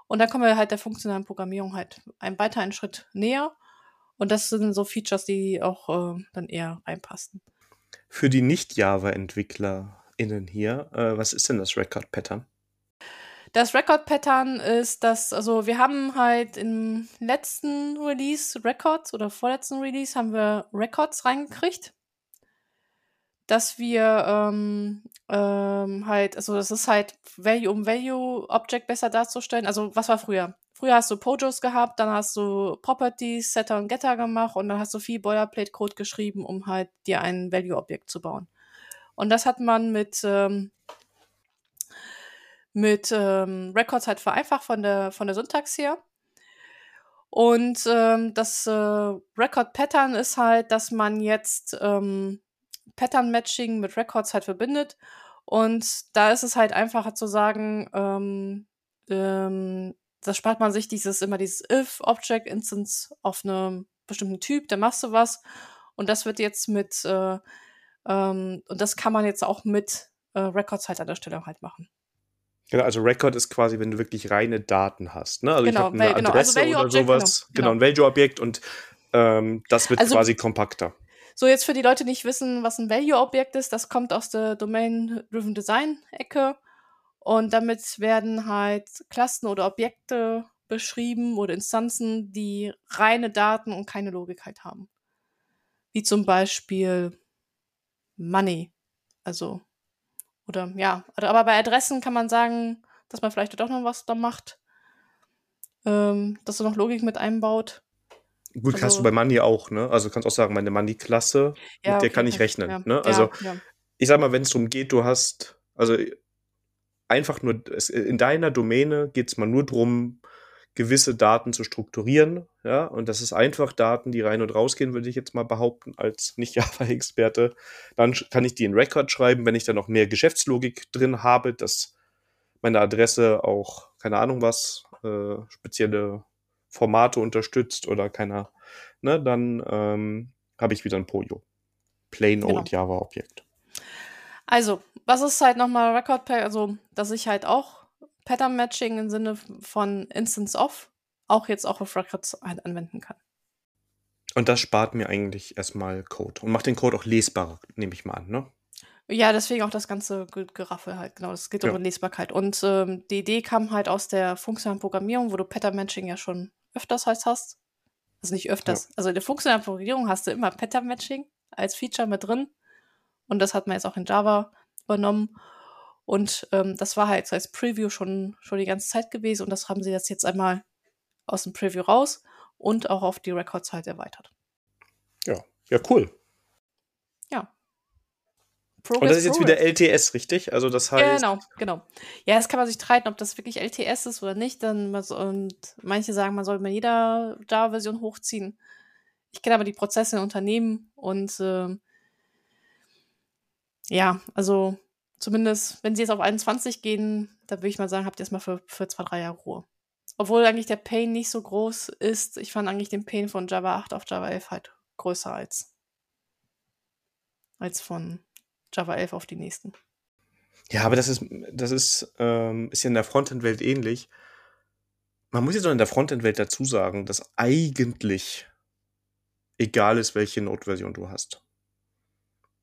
Und dann kommen wir halt der funktionalen Programmierung halt einen Schritt näher. Und das sind so Features, die auch äh, dann eher reinpassen. Für die Nicht-Java-Entwickler innen hier. Äh, was ist denn das Record Pattern? Das Record Pattern ist das, also wir haben halt im letzten Release Records oder vorletzten Release haben wir Records reingekriegt, dass wir ähm, ähm, halt, also das ist halt Value um Value Object besser darzustellen. Also was war früher? Früher hast du Pojos gehabt, dann hast du Properties, Setter und Getter gemacht und dann hast du viel Boilerplate Code geschrieben, um halt dir ein Value Objekt zu bauen. Und das hat man mit, ähm, mit ähm, Records halt vereinfacht von der, von der Syntax her. Und ähm, das äh, Record Pattern ist halt, dass man jetzt ähm, Pattern Matching mit Records halt verbindet. Und da ist es halt einfacher zu sagen, ähm, ähm, da spart man sich dieses immer dieses if Object Instance auf einem bestimmten Typ, da machst du was. Und das wird jetzt mit äh, ähm, und das kann man jetzt auch mit äh, Records halt an der Stelle halt machen. Genau, also Record ist quasi, wenn du wirklich reine Daten hast. Ne? Also genau, ich habe eine genau, also Adresse also oder sowas. Genau, genau. ein Value-Objekt und ähm, das wird also, quasi kompakter. So, jetzt für die Leute, die nicht wissen, was ein Value-Objekt ist, das kommt aus der Domain-Driven Design-Ecke. Und damit werden halt Klassen oder Objekte beschrieben oder Instanzen, die reine Daten und keine Logik halt haben. Wie zum Beispiel Money. Also, oder ja, aber bei Adressen kann man sagen, dass man vielleicht doch noch was da macht. Ähm, dass er noch Logik mit einbaut. Gut, also, kannst du bei Money auch, ne? Also kannst auch sagen, meine Money-Klasse, ja, mit der kann ich rechnen. Ja, ne? Also ja, ich sag mal, wenn es darum geht, du hast, also einfach nur, in deiner Domäne geht es mal nur drum, gewisse Daten zu strukturieren, ja, und das ist einfach Daten, die rein und rausgehen, würde ich jetzt mal behaupten, als Nicht-Java-Experte. Dann kann ich die in Record schreiben, wenn ich dann noch mehr Geschäftslogik drin habe, dass meine Adresse auch, keine Ahnung was, äh, spezielle Formate unterstützt oder keiner, ne, dann ähm, habe ich wieder ein Pojo. Plain genau. Old Java Objekt. Also, was ist halt nochmal Record Pack? Also, dass ich halt auch Pattern Matching im Sinne von Instance of auch jetzt auch auf Records halt anwenden kann. Und das spart mir eigentlich erstmal Code und macht den Code auch lesbarer, nehme ich mal an, ne? Ja, deswegen auch das ganze Geraffel halt, genau. Das geht ja. um Lesbarkeit. Und ähm, die Idee kam halt aus der funktionalen Programmierung, wo du Pattern Matching ja schon öfters heißt hast. Also nicht öfters. Ja. Also in der funktionalen Programmierung hast du immer Pattern Matching als Feature mit drin. Und das hat man jetzt auch in Java übernommen. Und ähm, das war halt so als Preview schon, schon die ganze Zeit gewesen. Und das haben sie jetzt, jetzt einmal aus dem Preview raus und auch auf die Records halt erweitert. Ja, ja, cool. Ja. Progress, und das ist jetzt Progress. wieder LTS, richtig? Also das heißt. Genau, genau. Ja, das kann man sich streiten, ob das wirklich LTS ist oder nicht. Dann, und manche sagen, man soll mit jeder Java-Version hochziehen. Ich kenne aber die Prozesse in Unternehmen und äh, ja, also zumindest, wenn sie jetzt auf 21 gehen, da würde ich mal sagen, habt ihr erstmal für, für zwei, drei Jahre Ruhe. Obwohl eigentlich der Pain nicht so groß ist. Ich fand eigentlich den Pain von Java 8 auf Java 11 halt größer als, als von Java 11 auf die nächsten. Ja, aber das ist, das ist, ähm, ist ja in der Frontend-Welt ähnlich. Man muss jetzt auch in der Frontend-Welt dazu sagen, dass eigentlich egal ist, welche Node-Version du hast.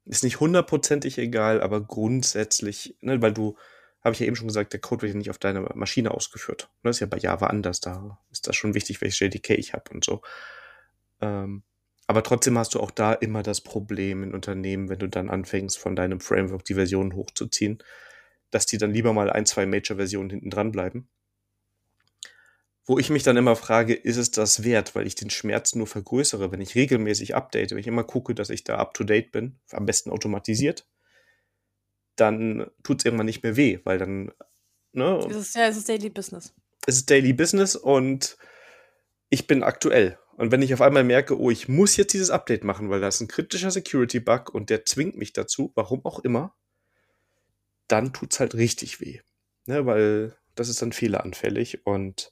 Ist nicht hundertprozentig egal, aber grundsätzlich, ne, weil du, habe ich ja eben schon gesagt, der Code wird ja nicht auf deiner Maschine ausgeführt. Das ne, ist ja bei Java anders, da ist das schon wichtig, welches JDK ich habe und so. Ähm, aber trotzdem hast du auch da immer das Problem in Unternehmen, wenn du dann anfängst, von deinem Framework die Versionen hochzuziehen, dass die dann lieber mal ein, zwei Major-Versionen hinten dran bleiben wo ich mich dann immer frage, ist es das wert, weil ich den Schmerz nur vergrößere, wenn ich regelmäßig update, wenn ich immer gucke, dass ich da up to date bin, am besten automatisiert, dann tut es irgendwann nicht mehr weh, weil dann, ne? Es ist, ja, es ist Daily Business. Es ist Daily Business und ich bin aktuell. Und wenn ich auf einmal merke, oh, ich muss jetzt dieses Update machen, weil da ist ein kritischer Security-Bug und der zwingt mich dazu, warum auch immer, dann tut es halt richtig weh. Ne, weil das ist dann fehleranfällig und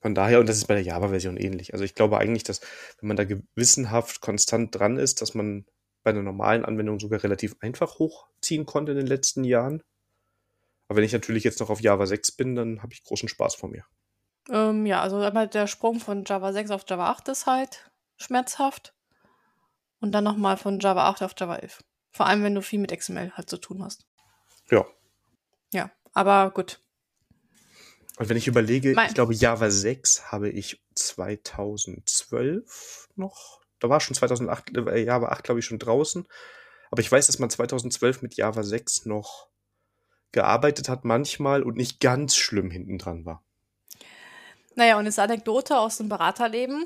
von daher, und das ist bei der Java-Version ähnlich. Also ich glaube eigentlich, dass wenn man da gewissenhaft konstant dran ist, dass man bei einer normalen Anwendung sogar relativ einfach hochziehen konnte in den letzten Jahren. Aber wenn ich natürlich jetzt noch auf Java 6 bin, dann habe ich großen Spaß vor mir. Ähm, ja, also einmal der Sprung von Java 6 auf Java 8 ist halt schmerzhaft. Und dann nochmal von Java 8 auf Java 11. Vor allem, wenn du viel mit XML halt zu tun hast. Ja. Ja, aber gut. Und wenn ich überlege, mein ich glaube, Java 6 habe ich 2012 noch. Da war schon 2008, äh, Java 8, glaube ich, schon draußen. Aber ich weiß, dass man 2012 mit Java 6 noch gearbeitet hat manchmal und nicht ganz schlimm hinten dran war. Naja, und jetzt Anekdote aus dem Beraterleben.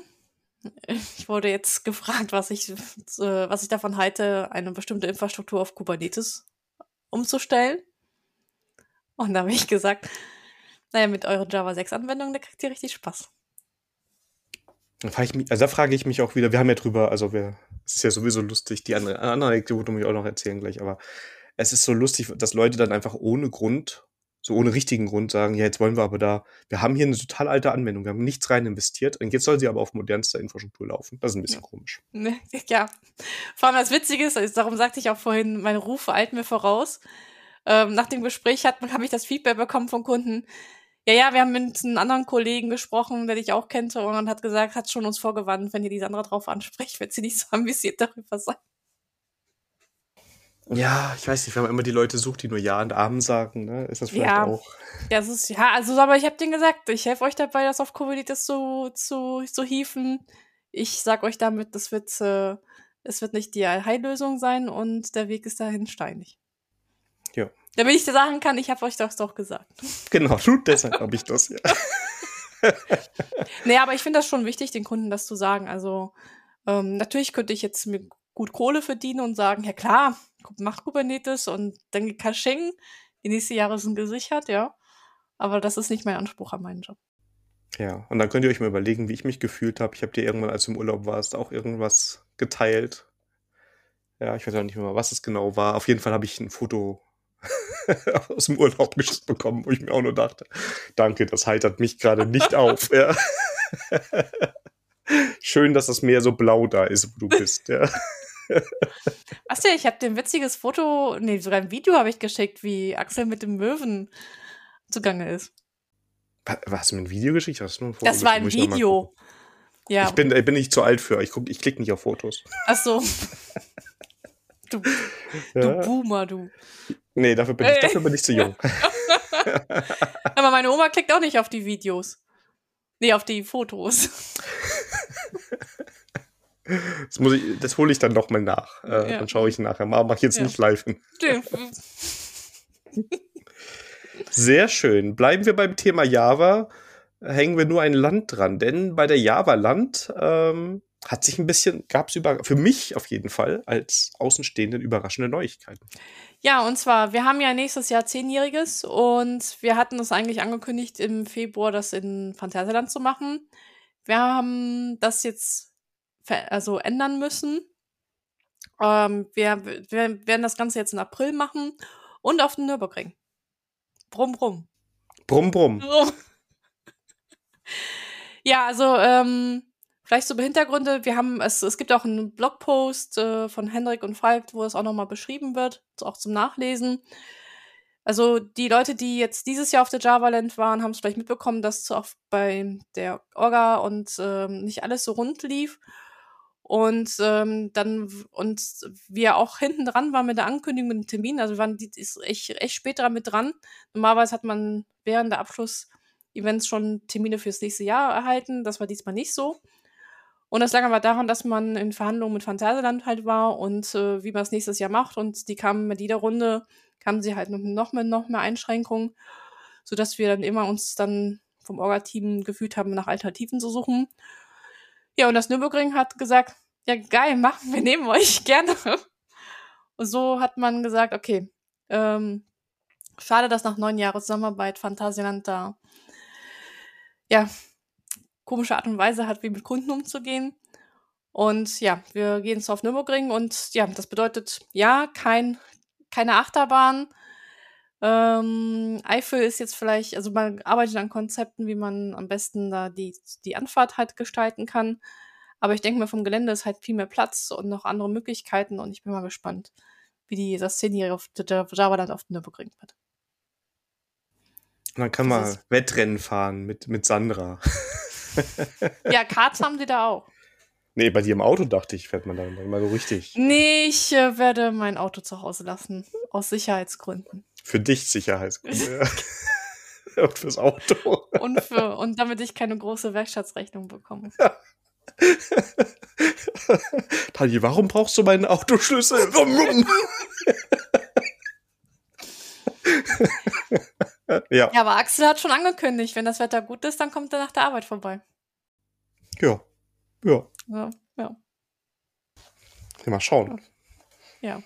Ich wurde jetzt gefragt, was ich, äh, was ich davon halte, eine bestimmte Infrastruktur auf Kubernetes umzustellen. Und da habe ich gesagt, naja, mit eurer Java 6-Anwendung, da kriegt ihr richtig Spaß. Da frage, ich mich, also da frage ich mich auch wieder, wir haben ja drüber, also wir, es ist ja sowieso lustig, die andere, andere Anekdote muss ich auch noch erzählen gleich, aber es ist so lustig, dass Leute dann einfach ohne Grund, so ohne richtigen Grund sagen, ja, jetzt wollen wir aber da, wir haben hier eine total alte Anwendung, wir haben nichts rein investiert und jetzt soll sie aber auf modernster Infrastruktur laufen. Das ist ein bisschen ja. komisch. Ja, vor allem das Witzige ist, also darum sagte ich auch vorhin, mein Ruf eilt mir voraus. Ähm, nach dem Gespräch hat, habe ich das Feedback bekommen von Kunden, ja, ja, wir haben mit einem anderen Kollegen gesprochen, der dich auch kannte und hat gesagt, hat schon uns vorgewandt, wenn ihr die andere drauf anspricht, wird sie nicht so ambitioniert darüber sein. Ja, ich weiß nicht, wenn man immer die Leute sucht, die nur Ja und Amen sagen, ne? Ist das vielleicht ja. auch. Ja, das ist, ja, also, aber ich habe denen gesagt, ich helfe euch dabei, das auf Kubernetes zu, zu, zu hieven. Ich sag euch damit, das wird, äh, es wird nicht die Heillösung sein und der Weg ist dahin steinig. Ja. Damit ich dir sagen kann, ich habe euch das doch gesagt. Genau, tut deshalb habe ich das, ja. nee, aber ich finde das schon wichtig, den Kunden das zu sagen. Also ähm, natürlich könnte ich jetzt mir gut Kohle verdienen und sagen, ja klar, mach Kubernetes und dann Caching. Die nächsten Jahre sind gesichert, ja. Aber das ist nicht mein Anspruch an meinen Job. Ja, und dann könnt ihr euch mal überlegen, wie ich mich gefühlt habe. Ich habe dir irgendwann, als du im Urlaub warst, auch irgendwas geteilt. Ja, ich weiß auch nicht mehr, was es genau war. Auf jeden Fall habe ich ein Foto aus dem Urlaub geschickt bekommen, wo ich mir auch nur dachte, danke, das heitert mich gerade nicht auf. Ja. Schön, dass das Meer so blau da ist, wo du bist. Ja. Was denn? Ich habe dir ein witziges Foto, nee, sogar ein Video habe ich geschickt, wie Axel mit dem Möwen zugange ist. Was, du mir ein Video geschickt? Hast du ein Foto das war ein Video. Ja. Ich bin, ich bin nicht zu alt für. Ich, guck, ich klicke nicht auf Fotos. Ach so. Du, ja. du Boomer, du. Nee, dafür bin ich, dafür bin ich zu jung. Aber meine Oma klickt auch nicht auf die Videos. Nee, auf die Fotos. Das, muss ich, das hole ich dann noch mal nach. Äh, ja. Dann schaue ich nachher mal. Mach jetzt ja. nicht live. Sehr schön. Bleiben wir beim Thema Java. Hängen wir nur ein Land dran, denn bei der Java-Land ähm, hat sich ein bisschen, gab es für mich auf jeden Fall als Außenstehenden überraschende Neuigkeiten. Ja, und zwar, wir haben ja nächstes Jahr Zehnjähriges und wir hatten es eigentlich angekündigt, im Februar das in Phantasialand zu machen. Wir haben das jetzt also ändern müssen. Ähm, wir, wir werden das Ganze jetzt im April machen und auf den Nürburgring. Brumm, brumm. Brumm, brumm. ja, also, ähm, vielleicht so Hintergründe. Wir haben, es, es gibt auch einen Blogpost äh, von Hendrik und Falk, wo es auch nochmal beschrieben wird, auch zum Nachlesen. Also die Leute, die jetzt dieses Jahr auf der Java-Land waren, haben es vielleicht mitbekommen, dass auch bei der Orga und ähm, nicht alles so rund lief. Und ähm, dann, und wir auch hinten dran waren mit der Ankündigung mit dem Termin, also wir waren die, ist echt, echt spät dran mit dran. Normalerweise hat man während der Abschluss-Events schon Termine fürs nächste Jahr erhalten. Das war diesmal nicht so. Und das lag aber daran, dass man in Verhandlungen mit Phantasialand halt war und äh, wie man es nächstes Jahr macht. Und die kamen mit jeder Runde, kamen sie halt noch mit noch mehr Einschränkungen, sodass wir dann immer uns dann vom Orga-Team gefühlt haben, nach Alternativen zu suchen. Ja, und das Nürburgring hat gesagt, ja geil, machen wir nehmen euch gerne. Und so hat man gesagt, okay, ähm, schade, dass nach neun Jahren Zusammenarbeit Phantasialand da ja komische Art und Weise hat, wie mit Kunden umzugehen. Und ja, wir gehen jetzt auf Nürburgring und ja, das bedeutet ja kein keine Achterbahn. Ähm, Eifel ist jetzt vielleicht, also man arbeitet an Konzepten, wie man am besten da die, die Anfahrt halt gestalten kann. Aber ich denke mir, vom Gelände ist halt viel mehr Platz und noch andere Möglichkeiten und ich bin mal gespannt, wie die das Szene auf der Java dann auf Nürburgring wird. Und dann kann man Wettrennen fahren mit, mit Sandra. ja, Karts haben sie da auch. Nee, bei dir im Auto dachte ich, fährt man dann mal so richtig. Nee, ich äh, werde mein Auto zu Hause lassen. Aus Sicherheitsgründen. Für dich Sicherheitsgründe, ja. Und fürs Auto. Und, für, und damit ich keine große Werkstattrechnung bekomme. Tali, warum brauchst du meinen Autoschlüssel? Ja. ja, aber Axel hat schon angekündigt, wenn das Wetter gut ist, dann kommt er nach der Arbeit vorbei. Ja. Ja. Ja. ja. Mal schauen. Ja.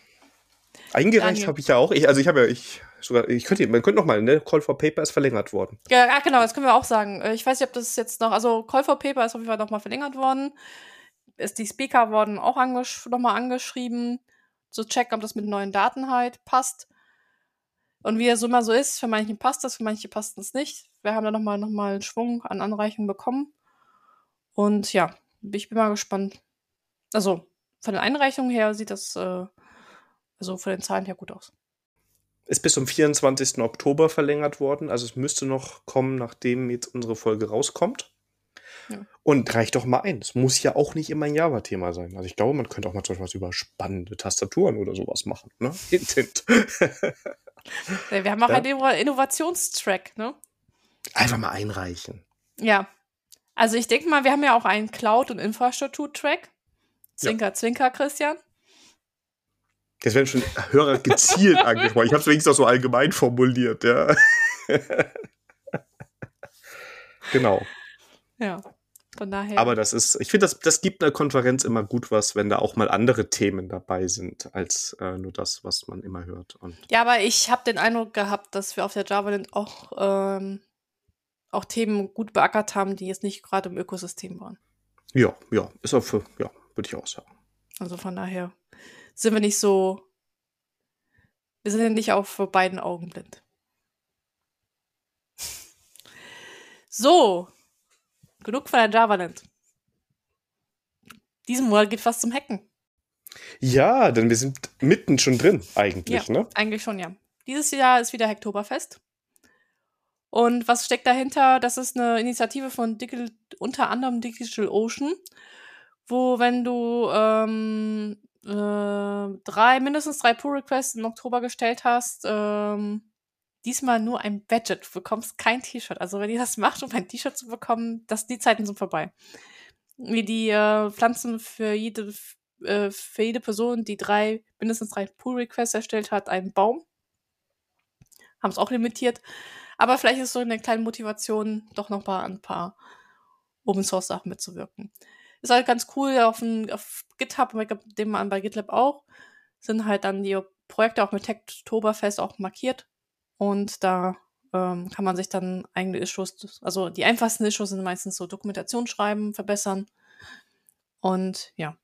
Eingereicht habe ich ja auch. Ich, also ich habe ja, ich sogar, ich könnte, man könnte noch mal, ne? Call for Paper ist verlängert worden. Ja, ah, genau, das können wir auch sagen. Äh, ich weiß nicht, ob das jetzt noch, also Call for Paper ist auf jeden Fall noch mal verlängert worden. Ist die Speaker wurden auch angesch noch mal angeschrieben, zu checken, ob das mit neuen Daten halt passt. Und wie es immer so ist, für manche passt das, für manche passt es nicht. Wir haben da nochmal noch mal einen Schwung an Anreichungen bekommen. Und ja, ich bin mal gespannt. Also, von den Einreichungen her sieht das, äh, also von den Zahlen her gut aus. Ist bis zum 24. Oktober verlängert worden. Also es müsste noch kommen, nachdem jetzt unsere Folge rauskommt. Ja. Und reicht doch mal ein. Es muss ja auch nicht immer ein Java-Thema sein. Also ich glaube, man könnte auch mal zum Beispiel was über spannende Tastaturen oder sowas machen. Ne? Hint, Wir haben auch ja. einen Innovationstrack, ne? Einfach mal einreichen. Ja. Also ich denke mal, wir haben ja auch einen Cloud- und Infrastruktur-Track. Zwinker, ja. zwinker, Christian. Das werden schon Hörer gezielt angesprochen. Ich habe es wenigstens auch so allgemein formuliert, ja. genau. Ja. Von daher. Aber das ist, ich finde, das, das gibt einer Konferenz immer gut was, wenn da auch mal andere Themen dabei sind, als äh, nur das, was man immer hört. Und ja, aber ich habe den Eindruck gehabt, dass wir auf der JavaLand auch, ähm, auch Themen gut beackert haben, die jetzt nicht gerade im Ökosystem waren. Ja, ja, ist auch für, ja, würde ich auch sagen. Also von daher sind wir nicht so, wir sind ja nicht auf beiden Augen blind. So, genug von der JavaLand. Diesen Monat geht fast zum Hacken. Ja, denn wir sind mitten schon drin, eigentlich, ja, ne? Eigentlich schon, ja. Dieses Jahr ist wieder Hacktoberfest. Und was steckt dahinter? Das ist eine Initiative von Digital, unter anderem Digital Ocean, wo wenn du ähm, äh, drei, mindestens drei Pull-Requests im Oktober gestellt hast, ähm, diesmal nur ein Badget. Du bekommst kein T-Shirt. Also wenn ihr das macht, um ein T-Shirt zu bekommen, das, die Zeiten sind vorbei. Wie die äh, pflanzen für jede, äh, für jede Person, die drei, mindestens drei Pull-Requests erstellt hat, einen Baum. Haben es auch limitiert. Aber vielleicht ist so eine kleine Motivation, doch noch mal ein paar Open Source Sachen mitzuwirken. Ist halt ganz cool auf, ein, auf GitHub, dem man bei GitLab auch, sind halt dann die Projekte auch mit Techtoberfest auch markiert. Und da ähm, kann man sich dann eigene Issues, also die einfachsten Issues sind meistens so Dokumentation schreiben, verbessern. Und ja,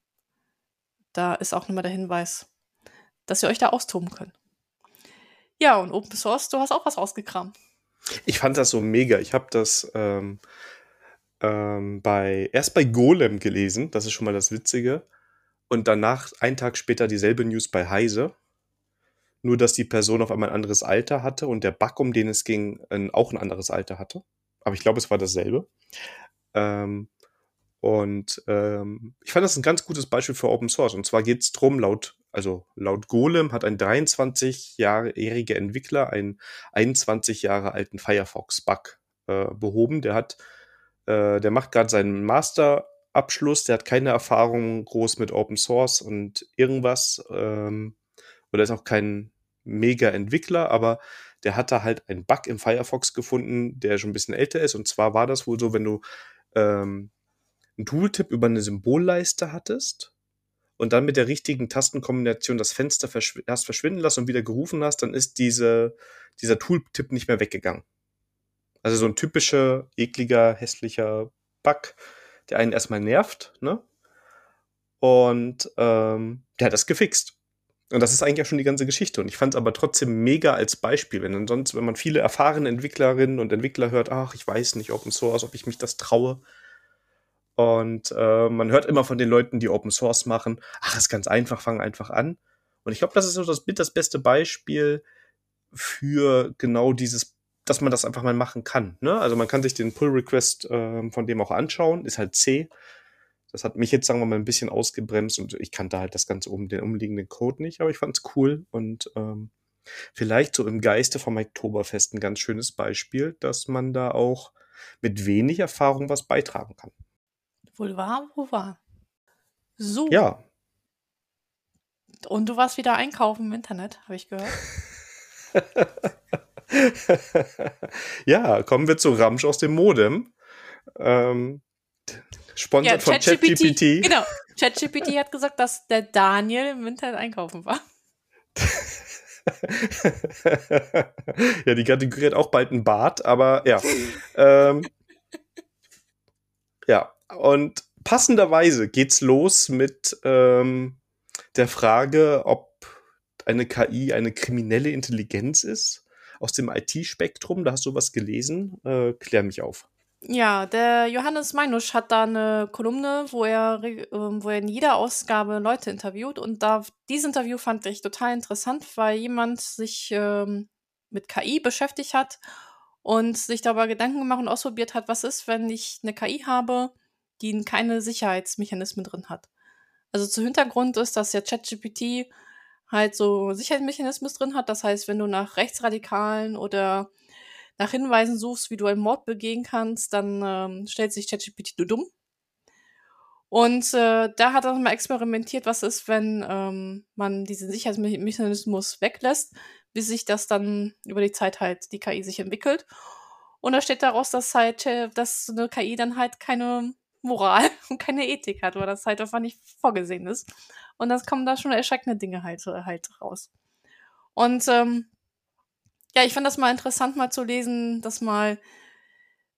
da ist auch nochmal der Hinweis, dass ihr euch da austoben könnt. Ja, und Open Source, du hast auch was ausgekramt. Ich fand das so mega. Ich habe das ähm, ähm, bei erst bei Golem gelesen, das ist schon mal das Witzige, und danach einen Tag später dieselbe News bei Heise nur dass die Person auf einmal ein anderes Alter hatte und der Bug, um den es ging, ein, auch ein anderes Alter hatte. Aber ich glaube, es war dasselbe. Ähm, und ähm, ich fand das ein ganz gutes Beispiel für Open Source. Und zwar geht es drum, laut, also laut Golem hat ein 23-jähriger Entwickler einen 21 Jahre alten Firefox-Bug äh, behoben. Der hat, äh, der macht gerade seinen Masterabschluss, der hat keine Erfahrung groß mit Open Source und irgendwas. Ähm, oder ist auch kein Mega-Entwickler, aber der hat da halt einen Bug im Firefox gefunden, der schon ein bisschen älter ist. Und zwar war das wohl so, wenn du ähm, einen Tooltip über eine Symbolleiste hattest und dann mit der richtigen Tastenkombination das Fenster verschw hast verschwinden lassen und wieder gerufen hast, dann ist diese, dieser Tooltip nicht mehr weggegangen. Also so ein typischer, ekliger, hässlicher Bug, der einen erstmal nervt, ne? Und ähm, der hat das gefixt. Und das ist eigentlich auch schon die ganze Geschichte. Und ich fand es aber trotzdem mega als Beispiel. Wenn ansonsten, wenn man viele erfahrene Entwicklerinnen und Entwickler hört, ach, ich weiß nicht Open Source, ob ich mich das traue. Und äh, man hört immer von den Leuten, die Open Source machen, ach, ist ganz einfach, fang einfach an. Und ich glaube, das ist so das, das beste Beispiel für genau dieses, dass man das einfach mal machen kann. Ne? Also man kann sich den Pull Request äh, von dem auch anschauen, ist halt C. Das hat mich jetzt, sagen wir mal, ein bisschen ausgebremst und ich kannte halt das Ganze um den umliegenden Code nicht, aber ich fand es cool und ähm, vielleicht so im Geiste vom Oktoberfest ein ganz schönes Beispiel, dass man da auch mit wenig Erfahrung was beitragen kann. Wohl wahr, wo war? So. Ja. Und du warst wieder einkaufen im Internet, habe ich gehört. ja, kommen wir zu Ramsch aus dem Modem. Ähm, Sponsor ja, von ChatGPT. Genau. ChatGPT hat gesagt, dass der Daniel im Internet einkaufen war. ja, die Kategorie hat auch bald einen Bart, aber ja. ähm, ja, und passenderweise geht's los mit ähm, der Frage, ob eine KI eine kriminelle Intelligenz ist aus dem IT-Spektrum. Da hast du was gelesen. Äh, klär mich auf. Ja, der Johannes Meinusch hat da eine Kolumne, wo er, äh, wo er in jeder Ausgabe Leute interviewt. Und da, dieses Interview fand ich total interessant, weil jemand sich ähm, mit KI beschäftigt hat und sich darüber Gedanken gemacht und ausprobiert hat, was ist, wenn ich eine KI habe, die keine Sicherheitsmechanismen drin hat. Also zu Hintergrund ist, dass ja ChatGPT halt so Sicherheitsmechanismen drin hat. Das heißt, wenn du nach Rechtsradikalen oder nach Hinweisen suchst, wie du einen Mord begehen kannst, dann ähm, stellt sich ChatGPT du dumm. Und äh, da hat er mal experimentiert, was ist, wenn ähm, man diesen Sicherheitsmechanismus weglässt, bis sich das dann über die Zeit halt die KI sich entwickelt. Und da steht daraus, dass halt, äh, dass eine KI dann halt keine Moral und keine Ethik hat, weil das halt einfach nicht vorgesehen ist. Und das kommen da schon erschreckende Dinge halt, halt raus. Und ähm, ja, ich fand das mal interessant, mal zu lesen, dass mal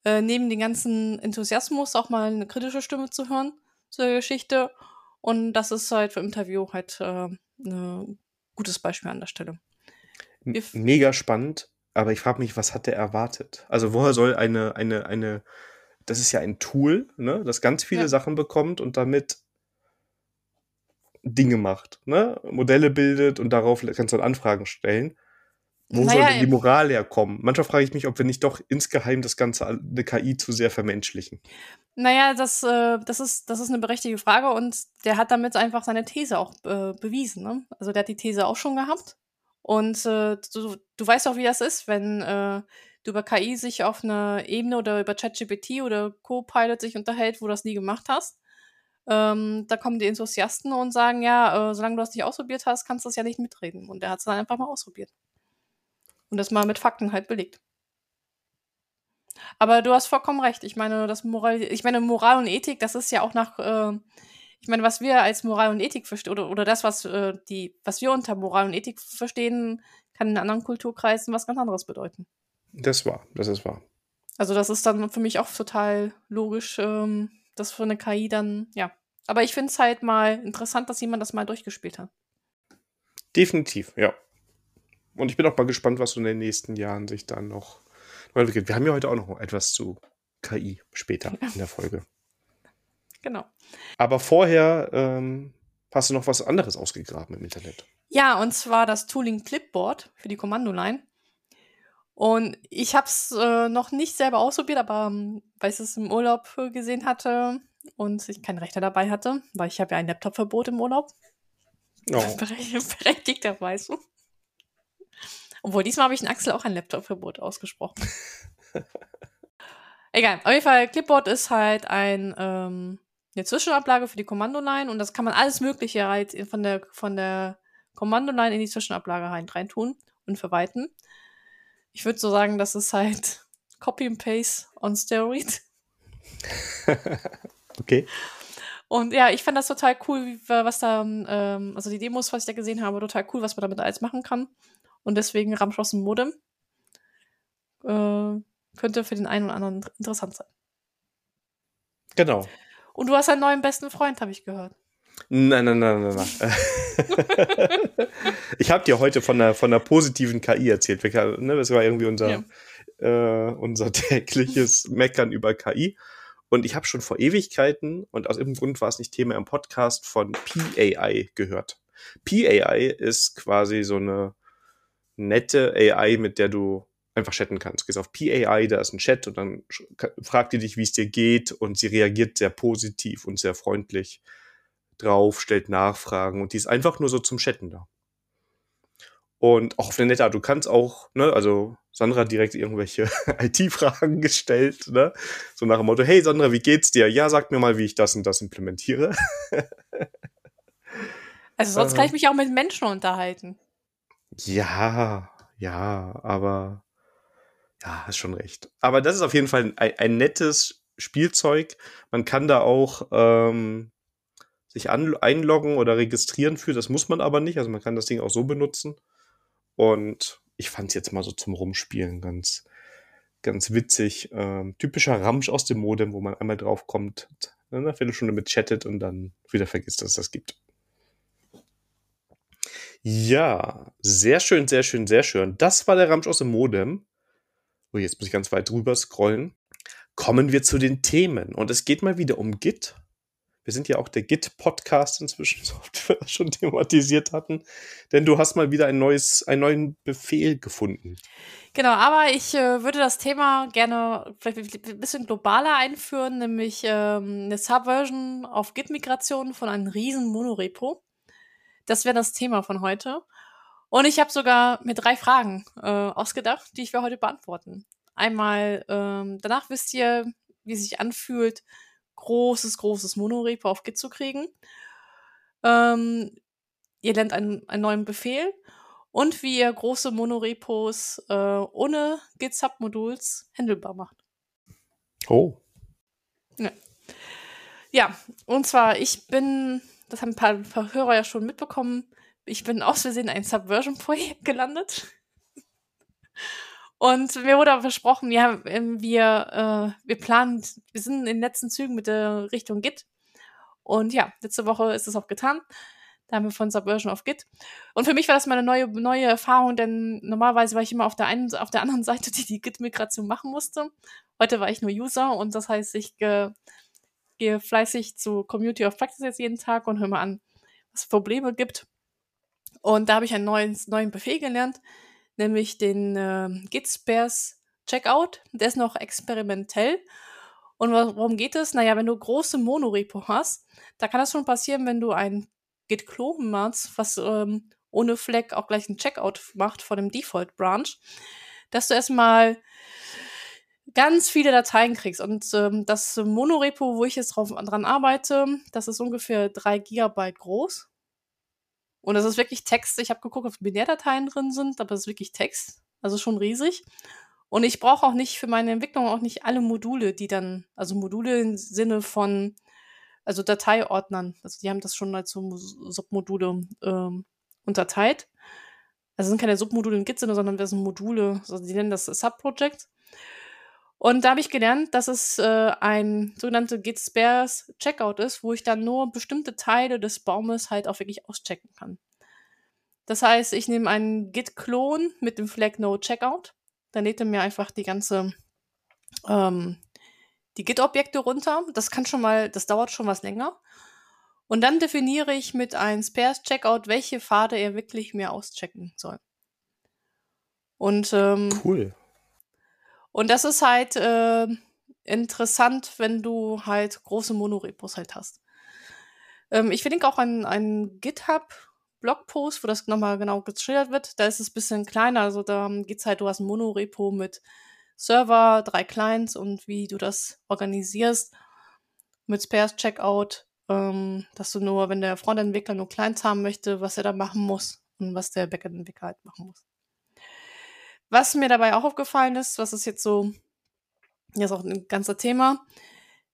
äh, neben dem ganzen Enthusiasmus auch mal eine kritische Stimme zu hören zur Geschichte. Und das ist halt für Interview halt äh, ein gutes Beispiel an der Stelle. Mega spannend, aber ich frage mich, was hat der erwartet? Also woher soll eine, eine, eine, das ist ja ein Tool, ne, das ganz viele ja. Sachen bekommt und damit Dinge macht, ne? Modelle bildet und darauf kannst du dann Anfragen stellen. Wo naja, soll denn die Moral herkommen? Manchmal frage ich mich, ob wir nicht doch insgeheim das Ganze eine KI zu sehr vermenschlichen. Naja, das, äh, das, ist, das ist eine berechtigte Frage und der hat damit einfach seine These auch äh, bewiesen. Ne? Also der hat die These auch schon gehabt. Und äh, du, du weißt auch, wie das ist, wenn äh, du über KI sich auf einer Ebene oder über ChatGPT oder Copilot sich unterhält, wo du das nie gemacht hast. Ähm, da kommen die Enthusiasten und sagen, ja, äh, solange du das nicht ausprobiert hast, kannst du das ja nicht mitreden. Und der hat es dann einfach mal ausprobiert. Und das mal mit Fakten halt belegt. Aber du hast vollkommen recht. Ich meine, das Moral, ich meine, Moral und Ethik, das ist ja auch nach, äh, ich meine, was wir als Moral und Ethik verstehen, oder, oder das, was, äh, die, was wir unter Moral und Ethik verstehen, kann in anderen Kulturkreisen was ganz anderes bedeuten. Das war, das ist wahr. Also, das ist dann für mich auch total logisch, ähm, dass für eine KI dann, ja. Aber ich finde es halt mal interessant, dass jemand das mal durchgespielt hat. Definitiv, ja. Und ich bin auch mal gespannt, was so in den nächsten Jahren sich dann noch entwickelt. Wir haben ja heute auch noch etwas zu KI später in der Folge. Genau. Aber vorher ähm, hast du noch was anderes ausgegraben im Internet. Ja, und zwar das Tooling Clipboard für die Kommandoline. Und ich habe es äh, noch nicht selber ausprobiert, aber ähm, weil ich es im Urlaub gesehen hatte und ich keinen Rechner dabei hatte, weil ich habe ja ein Laptopverbot im Urlaub. Oh. Berechtigterweise. Obwohl, diesmal habe ich in Axel auch ein Laptopverbot ausgesprochen. Egal, auf jeden Fall, Clipboard ist halt ein, ähm, eine Zwischenablage für die Kommandoline und das kann man alles Mögliche halt von der, von der Kommandoline in die Zwischenablage rein, rein tun und verwalten. Ich würde so sagen, das ist halt Copy and Paste on Steroid. okay. Und ja, ich fand das total cool, was da, ähm, also die Demos, was ich da gesehen habe, total cool, was man damit alles machen kann. Und deswegen Ramschloss Modem äh, könnte für den einen oder anderen interessant sein. Genau. Und du hast einen neuen besten Freund, habe ich gehört. Nein, nein, nein, nein, nein. ich habe dir heute von einer, von einer positiven KI erzählt. Ne, das war irgendwie unser, ja. äh, unser tägliches Meckern über KI. Und ich habe schon vor Ewigkeiten, und aus irgendeinem Grund war es nicht Thema im Podcast, von PAI gehört. PAI ist quasi so eine nette AI, mit der du einfach chatten kannst. Du gehst auf PAI, da ist ein Chat und dann fragt die dich, wie es dir geht und sie reagiert sehr positiv und sehr freundlich drauf, stellt Nachfragen und die ist einfach nur so zum Chatten da. Und auch auf eine nette Art. Du kannst auch, ne, also Sandra hat direkt irgendwelche IT-Fragen gestellt, ne? So nach dem Motto, hey Sandra, wie geht's dir? Ja, sag mir mal, wie ich das und das implementiere. also sonst kann ich mich auch mit Menschen unterhalten. Ja, ja, aber ja, hast schon recht. Aber das ist auf jeden Fall ein, ein nettes Spielzeug. Man kann da auch ähm, sich an, einloggen oder registrieren für. Das muss man aber nicht. Also man kann das Ding auch so benutzen. Und ich fand es jetzt mal so zum Rumspielen ganz, ganz witzig. Ähm, typischer Ramsch aus dem Modem, wo man einmal draufkommt, eine Viertelstunde mit chattet und dann wieder vergisst, dass es das gibt. Ja, sehr schön, sehr schön, sehr schön. Das war der Ramsch aus dem Modem. Oh, jetzt muss ich ganz weit drüber scrollen. Kommen wir zu den Themen. Und es geht mal wieder um Git. Wir sind ja auch der Git-Podcast inzwischen, so oft wir das schon thematisiert hatten. Denn du hast mal wieder ein neues, einen neuen Befehl gefunden. Genau, aber ich äh, würde das Thema gerne vielleicht ein bisschen globaler einführen, nämlich ähm, eine Subversion auf Git-Migration von einem riesen Monorepo. Das wäre das Thema von heute. Und ich habe sogar mir drei Fragen äh, ausgedacht, die ich für heute beantworten. Einmal, ähm, danach wisst ihr, wie es sich anfühlt, großes, großes Monorepo auf Git zu kriegen. Ähm, ihr lernt einen, einen neuen Befehl und wie ihr große Monorepos äh, ohne Git-Submoduls handelbar macht. Oh. Ja. Ja, und zwar, ich bin, das haben ein paar, Hörer ja schon mitbekommen, ich bin aus Versehen ein Subversion-Projekt gelandet. Und mir wurde aber versprochen, ja, ähm, wir, äh, wir planen, wir sind in den letzten Zügen mit der Richtung Git. Und ja, letzte Woche ist es auch getan. Da haben wir von Subversion auf Git. Und für mich war das mal eine neue, neue Erfahrung, denn normalerweise war ich immer auf der einen, auf der anderen Seite, die die Git-Migration machen musste. Heute war ich nur User und das heißt, ich äh, gehe fleißig zu Community of Practice jetzt jeden Tag und höre mal an, was es Probleme gibt. Und da habe ich einen neuen, neuen Befehl gelernt, nämlich den äh, Git Spares Checkout. Der ist noch experimentell. Und worum geht es? Naja, wenn du große Monorepo hast, da kann das schon passieren, wenn du ein Git Clone machst, was ähm, ohne Fleck auch gleich einen Checkout macht von dem Default Branch, dass du erstmal ganz viele Dateien kriegst. Und ähm, das Monorepo, wo ich jetzt drauf, dran arbeite, das ist ungefähr drei Gigabyte groß. Und das ist wirklich Text. Ich habe geguckt, ob Binärdateien drin sind, aber es ist wirklich Text. Also schon riesig. Und ich brauche auch nicht für meine Entwicklung auch nicht alle Module, die dann, also Module im Sinne von, also Dateiordnern. Also die haben das schon als so Submodule ähm, unterteilt. Also sind keine Submodule in Git-Sinne, sondern das sind Module, also die nennen das Subproject. Und da habe ich gelernt, dass es äh, ein sogenannte Git Spares Checkout ist, wo ich dann nur bestimmte Teile des Baumes halt auch wirklich auschecken kann. Das heißt, ich nehme einen Git-Klon mit dem Flag No Checkout. Dann lädt er mir einfach die ganze ähm, die Git-Objekte runter. Das kann schon mal, das dauert schon was länger. Und dann definiere ich mit einem Spares Checkout, welche Pfade er wirklich mir auschecken soll. Und ähm, cool. Und das ist halt äh, interessant, wenn du halt große Monorepos halt hast. Ähm, ich verlinke auch einen, einen GitHub-Blogpost, wo das nochmal genau geschildert wird. Da ist es ein bisschen kleiner. Also da geht's halt, du hast ein Monorepo mit Server, drei Clients und wie du das organisierst mit Spares Checkout, ähm, dass du nur, wenn der Frontentwickler nur Clients haben möchte, was er da machen muss und was der Backend-Entwickler halt machen muss. Was mir dabei auch aufgefallen ist, was ist jetzt so, ja, ist auch ein ganzer Thema.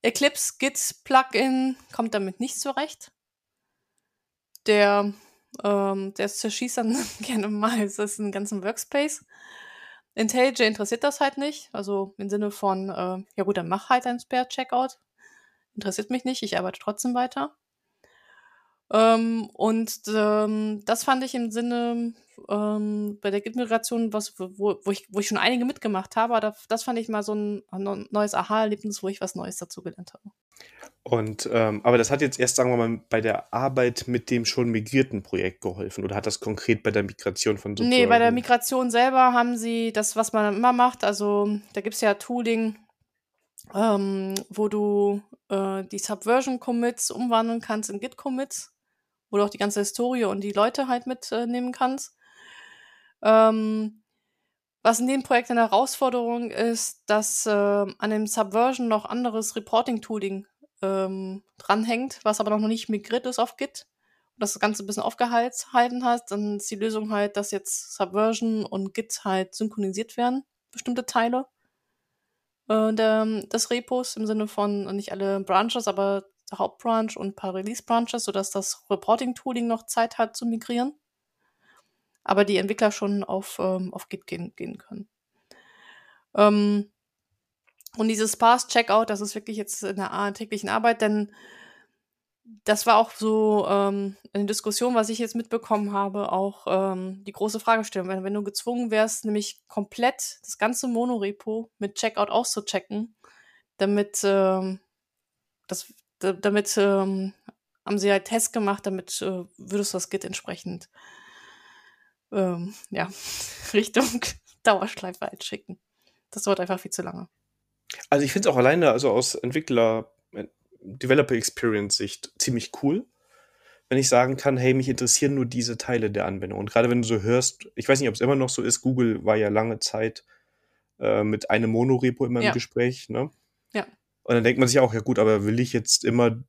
Eclipse Git Plugin kommt damit nicht zurecht. Der, ähm, der zerschießt dann gerne mal das ist ein ganzen Workspace. IntelliJ interessiert das halt nicht. Also im Sinne von, äh, ja gut, dann mach halt ein Spare-Checkout. Interessiert mich nicht, ich arbeite trotzdem weiter. Ähm, und ähm, das fand ich im Sinne ähm, bei der Git-Migration, was, wo, wo, ich, wo ich schon einige mitgemacht habe, aber das fand ich mal so ein, ein neues Aha-Erlebnis, wo ich was Neues dazu gelernt habe. Und ähm, aber das hat jetzt erst, sagen wir mal, bei der Arbeit mit dem schon migrierten Projekt geholfen oder hat das konkret bei der Migration von so Nee, bei der Migration selber haben sie das, was man immer macht, also da gibt es ja Tooling, ähm, wo du äh, die Subversion-Commits umwandeln kannst in Git-Commits wo du auch die ganze Historie und die Leute halt mitnehmen kannst. Ähm, was in dem Projekt eine Herausforderung ist, dass äh, an dem Subversion noch anderes Reporting-Tooling ähm, dranhängt, was aber noch nicht migriert ist auf Git und das Ganze ein bisschen aufgehalten hat, dann ist die Lösung halt, dass jetzt Subversion und Git halt synchronisiert werden, bestimmte Teile äh, der, des Repos im Sinne von nicht alle Branches, aber Hauptbranch und ein paar Release-Branches, sodass das Reporting-Tooling noch Zeit hat zu migrieren. Aber die Entwickler schon auf, ähm, auf Git gehen, gehen können. Ähm, und dieses Pass-Checkout, das ist wirklich jetzt in der täglichen Arbeit, denn das war auch so ähm, eine Diskussion, was ich jetzt mitbekommen habe, auch ähm, die große Fragestellung. Wenn, wenn du gezwungen wärst, nämlich komplett das ganze Monorepo mit Checkout auszuchecken, damit ähm, das damit ähm, haben sie halt Tests gemacht, damit äh, würdest du das Git entsprechend ähm, ja, Richtung Dauerschleife halt schicken. Das dauert einfach viel zu lange. Also ich finde es auch alleine, also aus Entwickler, äh, Developer Experience Sicht ziemlich cool, wenn ich sagen kann, hey, mich interessieren nur diese Teile der Anwendung. Und gerade wenn du so hörst, ich weiß nicht, ob es immer noch so ist, Google war ja lange Zeit äh, mit einem Monorepo immer im ja. Gespräch, ne? Ja. Und dann denkt man sich auch, ja gut, aber will ich jetzt immer,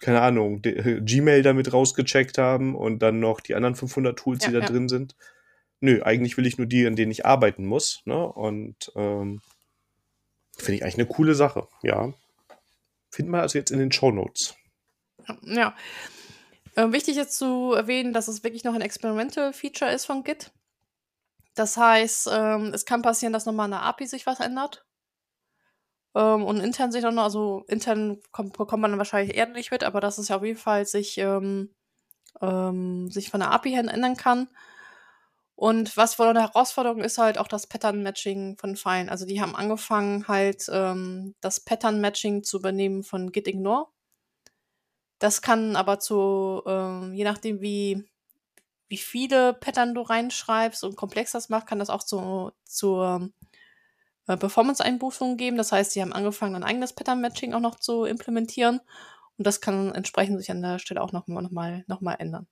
keine Ahnung, Gmail damit rausgecheckt haben und dann noch die anderen 500 Tools, ja, die da ja. drin sind? Nö, eigentlich will ich nur die, an denen ich arbeiten muss. Ne? Und ähm, finde ich eigentlich eine coole Sache, ja. Finden wir also jetzt in den Show Notes. Ja. Äh, wichtig ist zu erwähnen, dass es wirklich noch ein Experimental Feature ist von Git. Das heißt, ähm, es kann passieren, dass nochmal der API sich was ändert. Ähm, und intern sich dann noch, also intern kommt, bekommt man dann wahrscheinlich eher nicht mit, aber dass es ja auf jeden Fall sich, ähm, ähm, sich von der API her ändern kann. Und was wohl eine Herausforderung ist halt auch das Pattern-Matching von Fine. Also die haben angefangen halt ähm, das Pattern-Matching zu übernehmen von Git Ignore. Das kann aber zu, ähm, je nachdem wie, wie viele Pattern du reinschreibst und komplex das macht, kann das auch zu, zu äh, Performance-Einbußungen geben. Das heißt, sie haben angefangen, ein eigenes Pattern-Matching auch noch zu implementieren. Und das kann entsprechend sich an der Stelle auch nochmal noch mal, noch mal ändern.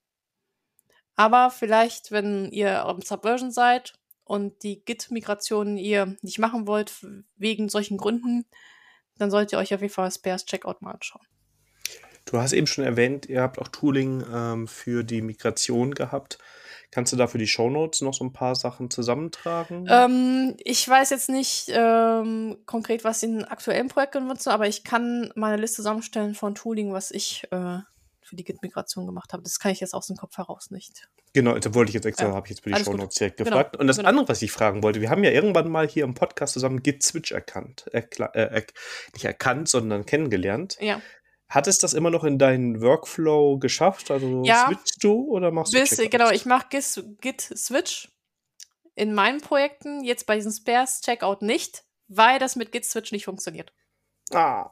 Aber vielleicht, wenn ihr am Subversion seid und die Git-Migration ihr nicht machen wollt, wegen solchen Gründen, dann solltet ihr euch auf jeden Fall Spares Checkout mal anschauen. Du hast eben schon erwähnt, ihr habt auch Tooling ähm, für die Migration gehabt. Kannst du da für die Shownotes noch so ein paar Sachen zusammentragen? Ähm, ich weiß jetzt nicht ähm, konkret, was in aktuellen Projekten nutze, aber ich kann meine Liste zusammenstellen von Tooling, was ich äh, für die Git-Migration gemacht habe. Das kann ich jetzt aus dem Kopf heraus nicht. Genau, da wollte ich jetzt extra, ja. habe ich jetzt für die Shownotes direkt genau, gefragt. Und das genau. andere, was ich fragen wollte, wir haben ja irgendwann mal hier im Podcast zusammen Git-Switch erkannt. Äh, äh, nicht erkannt, sondern kennengelernt. Ja. Hat es das immer noch in deinen Workflow geschafft? Also ja, switchst du oder machst du bis, Genau, ich mache Git-Switch in meinen Projekten, jetzt bei diesem Spares-Checkout nicht, weil das mit Git-Switch nicht funktioniert. Ah,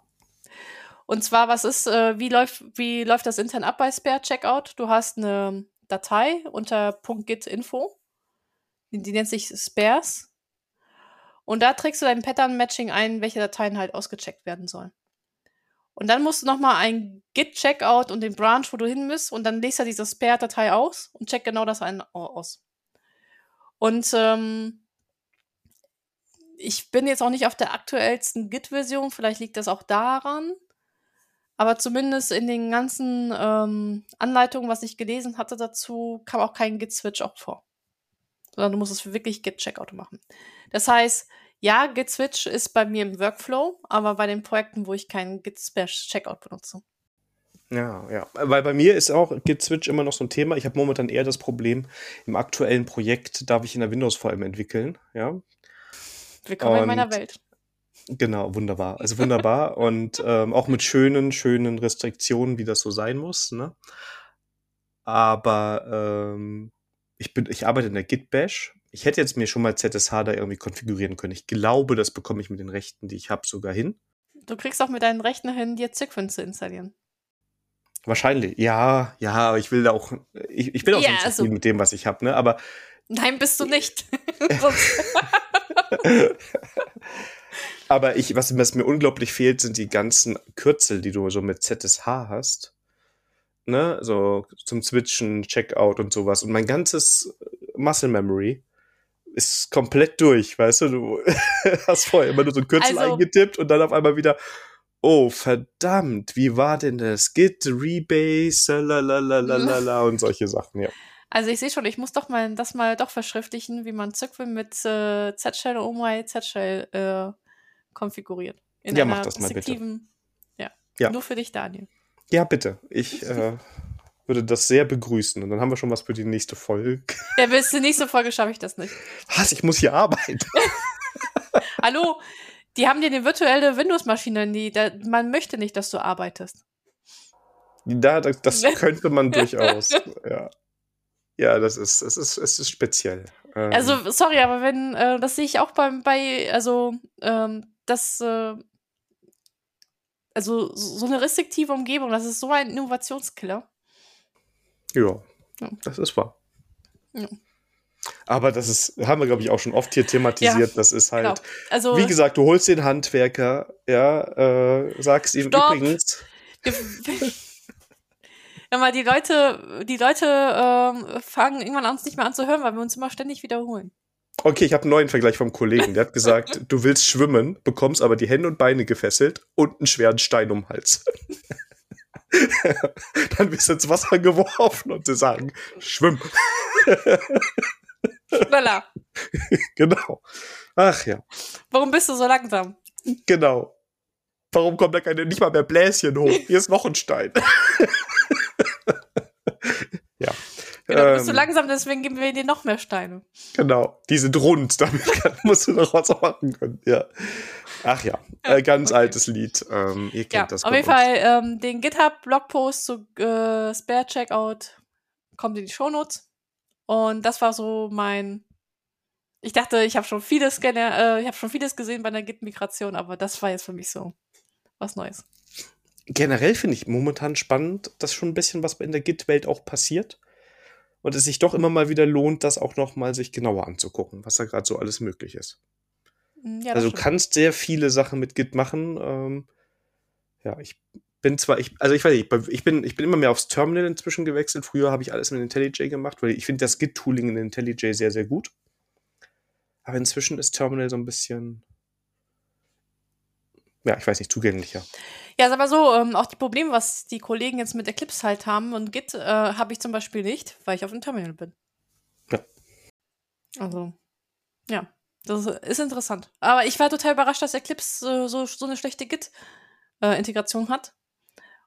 und zwar, was ist, äh, wie läuft, wie läuft das intern ab bei Spare Checkout? Du hast eine Datei unter .git-info, die, die nennt sich Spares. Und da trägst du dein Pattern-Matching ein, welche Dateien halt ausgecheckt werden sollen. Und dann musst du nochmal ein Git-Checkout und den Branch, wo du hin musst, und dann legst du diese Spare-Datei aus und check genau das ein aus. Und ähm, ich bin jetzt auch nicht auf der aktuellsten Git-Version, vielleicht liegt das auch daran. Aber zumindest in den ganzen ähm, Anleitungen, was ich gelesen hatte dazu, kam auch kein Git-Switch auch vor. Sondern du musst es wirklich Git-Checkout machen. Das heißt, ja, Git-Switch ist bei mir im Workflow, aber bei den Projekten, wo ich keinen Git-Checkout benutze. Ja, ja. Weil bei mir ist auch Git-Switch immer noch so ein Thema. Ich habe momentan eher das Problem, im aktuellen Projekt darf ich in der Windows-VM entwickeln. Ja. Willkommen Und in meiner Welt. Genau, wunderbar. Also wunderbar. und ähm, auch mit schönen, schönen Restriktionen, wie das so sein muss. Ne? Aber ähm, ich, bin, ich arbeite in der Git Bash. Ich hätte jetzt mir schon mal ZSH da irgendwie konfigurieren können. Ich glaube, das bekomme ich mit den Rechten, die ich habe, sogar hin. Du kriegst auch mit deinen Rechten hin, dir Zykfin zu installieren. Wahrscheinlich, ja, ja, aber ich will da auch, ich, ich bin auch ja, so also, mit dem, was ich habe, ne? Aber. Nein, bist du nicht. Aber ich, was, was mir unglaublich fehlt, sind die ganzen Kürzel, die du so mit ZSH hast. Ne, so zum Switchen, Checkout und sowas. Und mein ganzes Muscle Memory ist komplett durch, weißt du? Du hast vorher immer nur so ein Kürzel also, eingetippt und dann auf einmal wieder, oh verdammt, wie war denn das? Git, Rebase, lalalala und solche Sachen, ja. Also ich sehe schon, ich muss doch mal das mal doch verschriftlichen, wie man Zirkel mit äh, Z-Shell, Oh my Z-Shell äh, konfiguriert. In ja, mach das mal bitte. Ja. ja. Nur für dich, Daniel. Ja, bitte. Ich äh, würde das sehr begrüßen. Und dann haben wir schon was für die nächste Folge. Ja, bis zur nächsten Folge schaffe ich das nicht. Was? Ich muss hier arbeiten. Hallo? Die haben dir eine virtuelle Windows-Maschine. Die, da, man möchte nicht, dass du arbeitest. Ja, das, das könnte man durchaus. Ja. Ja, das ist, es ist, es ist speziell. Ähm, also, sorry, aber wenn, äh, das sehe ich auch beim, bei, also, ähm, das, äh, also so eine restriktive Umgebung, das ist so ein Innovationskiller. Ja, ja. das ist wahr. Ja. Aber das ist, haben wir, glaube ich, auch schon oft hier thematisiert. Ja, das ist halt, genau. also, wie gesagt, du holst den Handwerker, ja, äh, sagst ihm Stopp. übrigens. Ja, mal die Leute, die Leute ähm, fangen irgendwann an, uns nicht mehr an zu hören, weil wir uns immer ständig wiederholen. Okay, ich habe einen neuen Vergleich vom Kollegen. Der hat gesagt, du willst schwimmen, bekommst aber die Hände und Beine gefesselt und einen schweren Stein um den Hals. Dann wirst du ins Wasser geworfen und sie sagen, schwimm. Schneller. genau. Ach ja. Warum bist du so langsam? Genau. Warum kommt da keine, nicht mal mehr Bläschen hoch? Hier ist noch ein Stein. Genau, du bist so Ähm, langsam, deswegen geben wir dir noch mehr Steine. Genau, die sind rund, damit kann, musst du noch was machen können. Ja. Ach ja, äh, ganz okay. altes Lied. Ähm, ihr kennt Ja, das. auf jeden uns. Fall ähm, den GitHub-Blogpost zu äh, Spare Checkout kommt in die Shownotes. Und das war so mein. Ich dachte, ich habe schon vieles gene- äh, ich habe schon vieles gesehen bei der Git-Migration, aber das war jetzt für mich so was Neues. Generell finde ich momentan spannend, dass schon ein bisschen was in der Git-Welt auch passiert. Und es sich doch immer mal wieder lohnt, das auch noch mal sich genauer anzugucken, was da gerade so alles möglich ist. Mm, Ja, also du stimmt. kannst sehr viele Sachen mit Git machen. Ähm, ja, ich bin zwar, ich, also ich weiß nicht, ich bin, ich bin immer mehr aufs Terminal inzwischen gewechselt. Früher habe ich alles mit IntelliJ gemacht, weil ich finde das Git-Tooling in IntelliJ sehr, sehr gut. Aber inzwischen ist Terminal so ein bisschen, ja, ich weiß nicht, zugänglicher. Ja, ist aber so, ähm, auch die Probleme, was die Kollegen jetzt mit Eclipse halt haben und Git, äh, habe ich zum Beispiel nicht, weil ich auf dem Terminal bin. Ja. Also, ja, das ist interessant. Aber ich war total überrascht, dass Eclipse äh, so, so eine schlechte Git-Integration hat.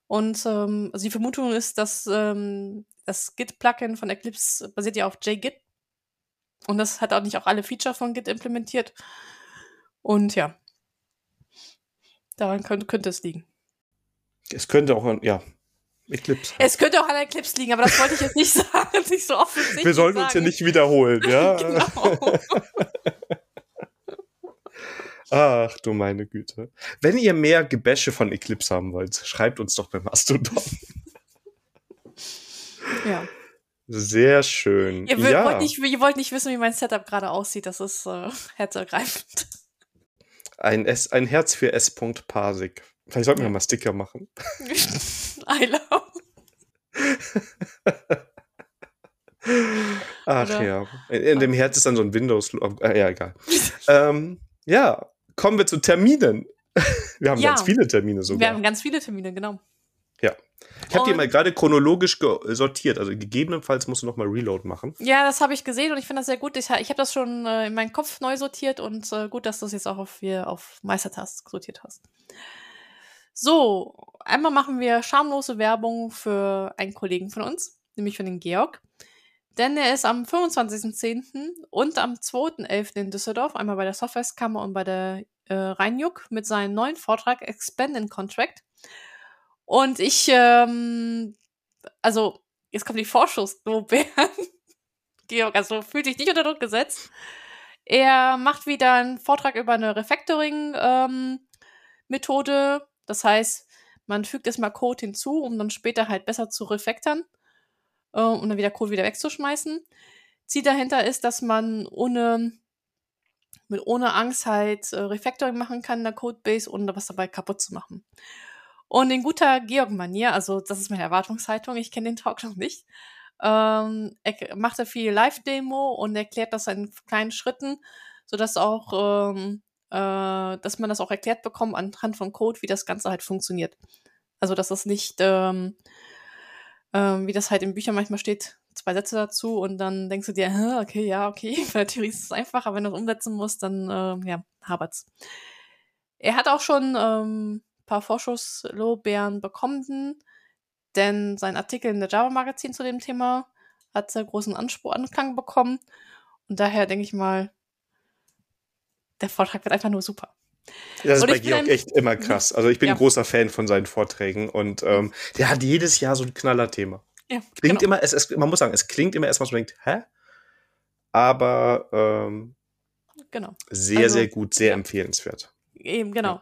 Und ähm, also die Vermutung ist, dass ähm, das Git-Plugin von Eclipse basiert ja auf JGit. Und das hat auch nicht auch alle Feature von Git implementiert. Und ja, daran könnte, könnte es liegen. Es könnte auch, an- ja, Eclipse. Es könnte auch an Eclipse liegen, aber das wollte ich jetzt nicht sagen, nicht so offensichtlich Wir sollten uns hier sagen. nicht wiederholen, ja? Genau. Ach du meine Güte. Wenn ihr mehr Gebäsche von Eclipse haben wollt, schreibt uns doch bei Mastodon. ja. Sehr schön. Ihr, ja, wollt nicht, ihr wollt nicht wissen, wie mein Setup gerade aussieht. Das ist äh, herzergreifend. ein, S, ein Herz für S. Parsig. Vielleicht sollten wir mal Sticker machen. I love. Ach Oder- ja. In, in dem Herz ist dann so ein Windows. Äh, ja, egal. ähm, ja, kommen wir zu Terminen. Wir haben Ja. ganz viele Termine Wir sogar. haben ganz viele Termine, genau. ich habe die mal gerade chronologisch sortiert. Also gegebenenfalls musst du noch mal Reload machen. Ja, das habe ich gesehen und ich finde das sehr gut. Ich, ich habe das schon äh, in meinen Kopf neu sortiert und äh, gut, dass du es jetzt auch auf, hier auf Meistertask sortiert hast. So, einmal machen wir schamlose Werbung für einen Kollegen von uns, nämlich für den Georg. Denn er ist am 25.10. und am 2.11. in Düsseldorf, einmal bei der Softwarekammer und bei der äh, Rheinjuck mit seinem neuen Vortrag Expand in Contract. Und ich, ähm, also, jetzt kommt die Vorschusslobären. Georg, also fühlt sich nicht unter Druck gesetzt. Er macht wieder einen Vortrag über eine Refactoring-Methode. Das heißt, man fügt erstmal Code hinzu, um dann später halt besser zu refactoren äh, und dann wieder Code wieder wegzuschmeißen. Ziel dahinter ist, dass man ohne mit ohne Angst halt äh, Refactoring machen kann in der Codebase, ohne was dabei kaputt zu machen. Und in guter Georg-Manier, also das ist meine Erwartungshaltung, ich kenne den Talk noch nicht, ähm, er macht er viel Live-Demo und erklärt das in kleinen Schritten, sodass auch, ähm, äh, dass man das auch erklärt bekommt anhand von Code, wie das Ganze halt funktioniert. Also dass das nicht, ähm, ähm, wie das halt in Büchern manchmal steht, zwei Sätze dazu und dann denkst du dir, "Hä, okay, ja, okay, bei der Theorie ist es einfach, aber wenn du es umsetzen musst, dann, ähm, ja, habert's. Er hat auch schon ähm, ein paar Vorschusslorbeeren bekommen, denn sein Artikel in der Java-Magazin zu dem Thema hat sehr großen Anspruch, Anklang bekommen. Und daher denke ich mal, der Vortrag wird einfach nur super. Das ist Und bei Georg ein- echt immer krass. Also ich bin Ja. ein großer Fan von seinen Vorträgen und ähm, der hat jedes Jahr so ein Knallerthema. Ja, Klingt genau. immer, es, es, man muss sagen, es klingt immer erstmal so, man denkt, hä? Aber ähm, genau. sehr, Also, sehr gut, sehr ja. empfehlenswert. Eben, genau.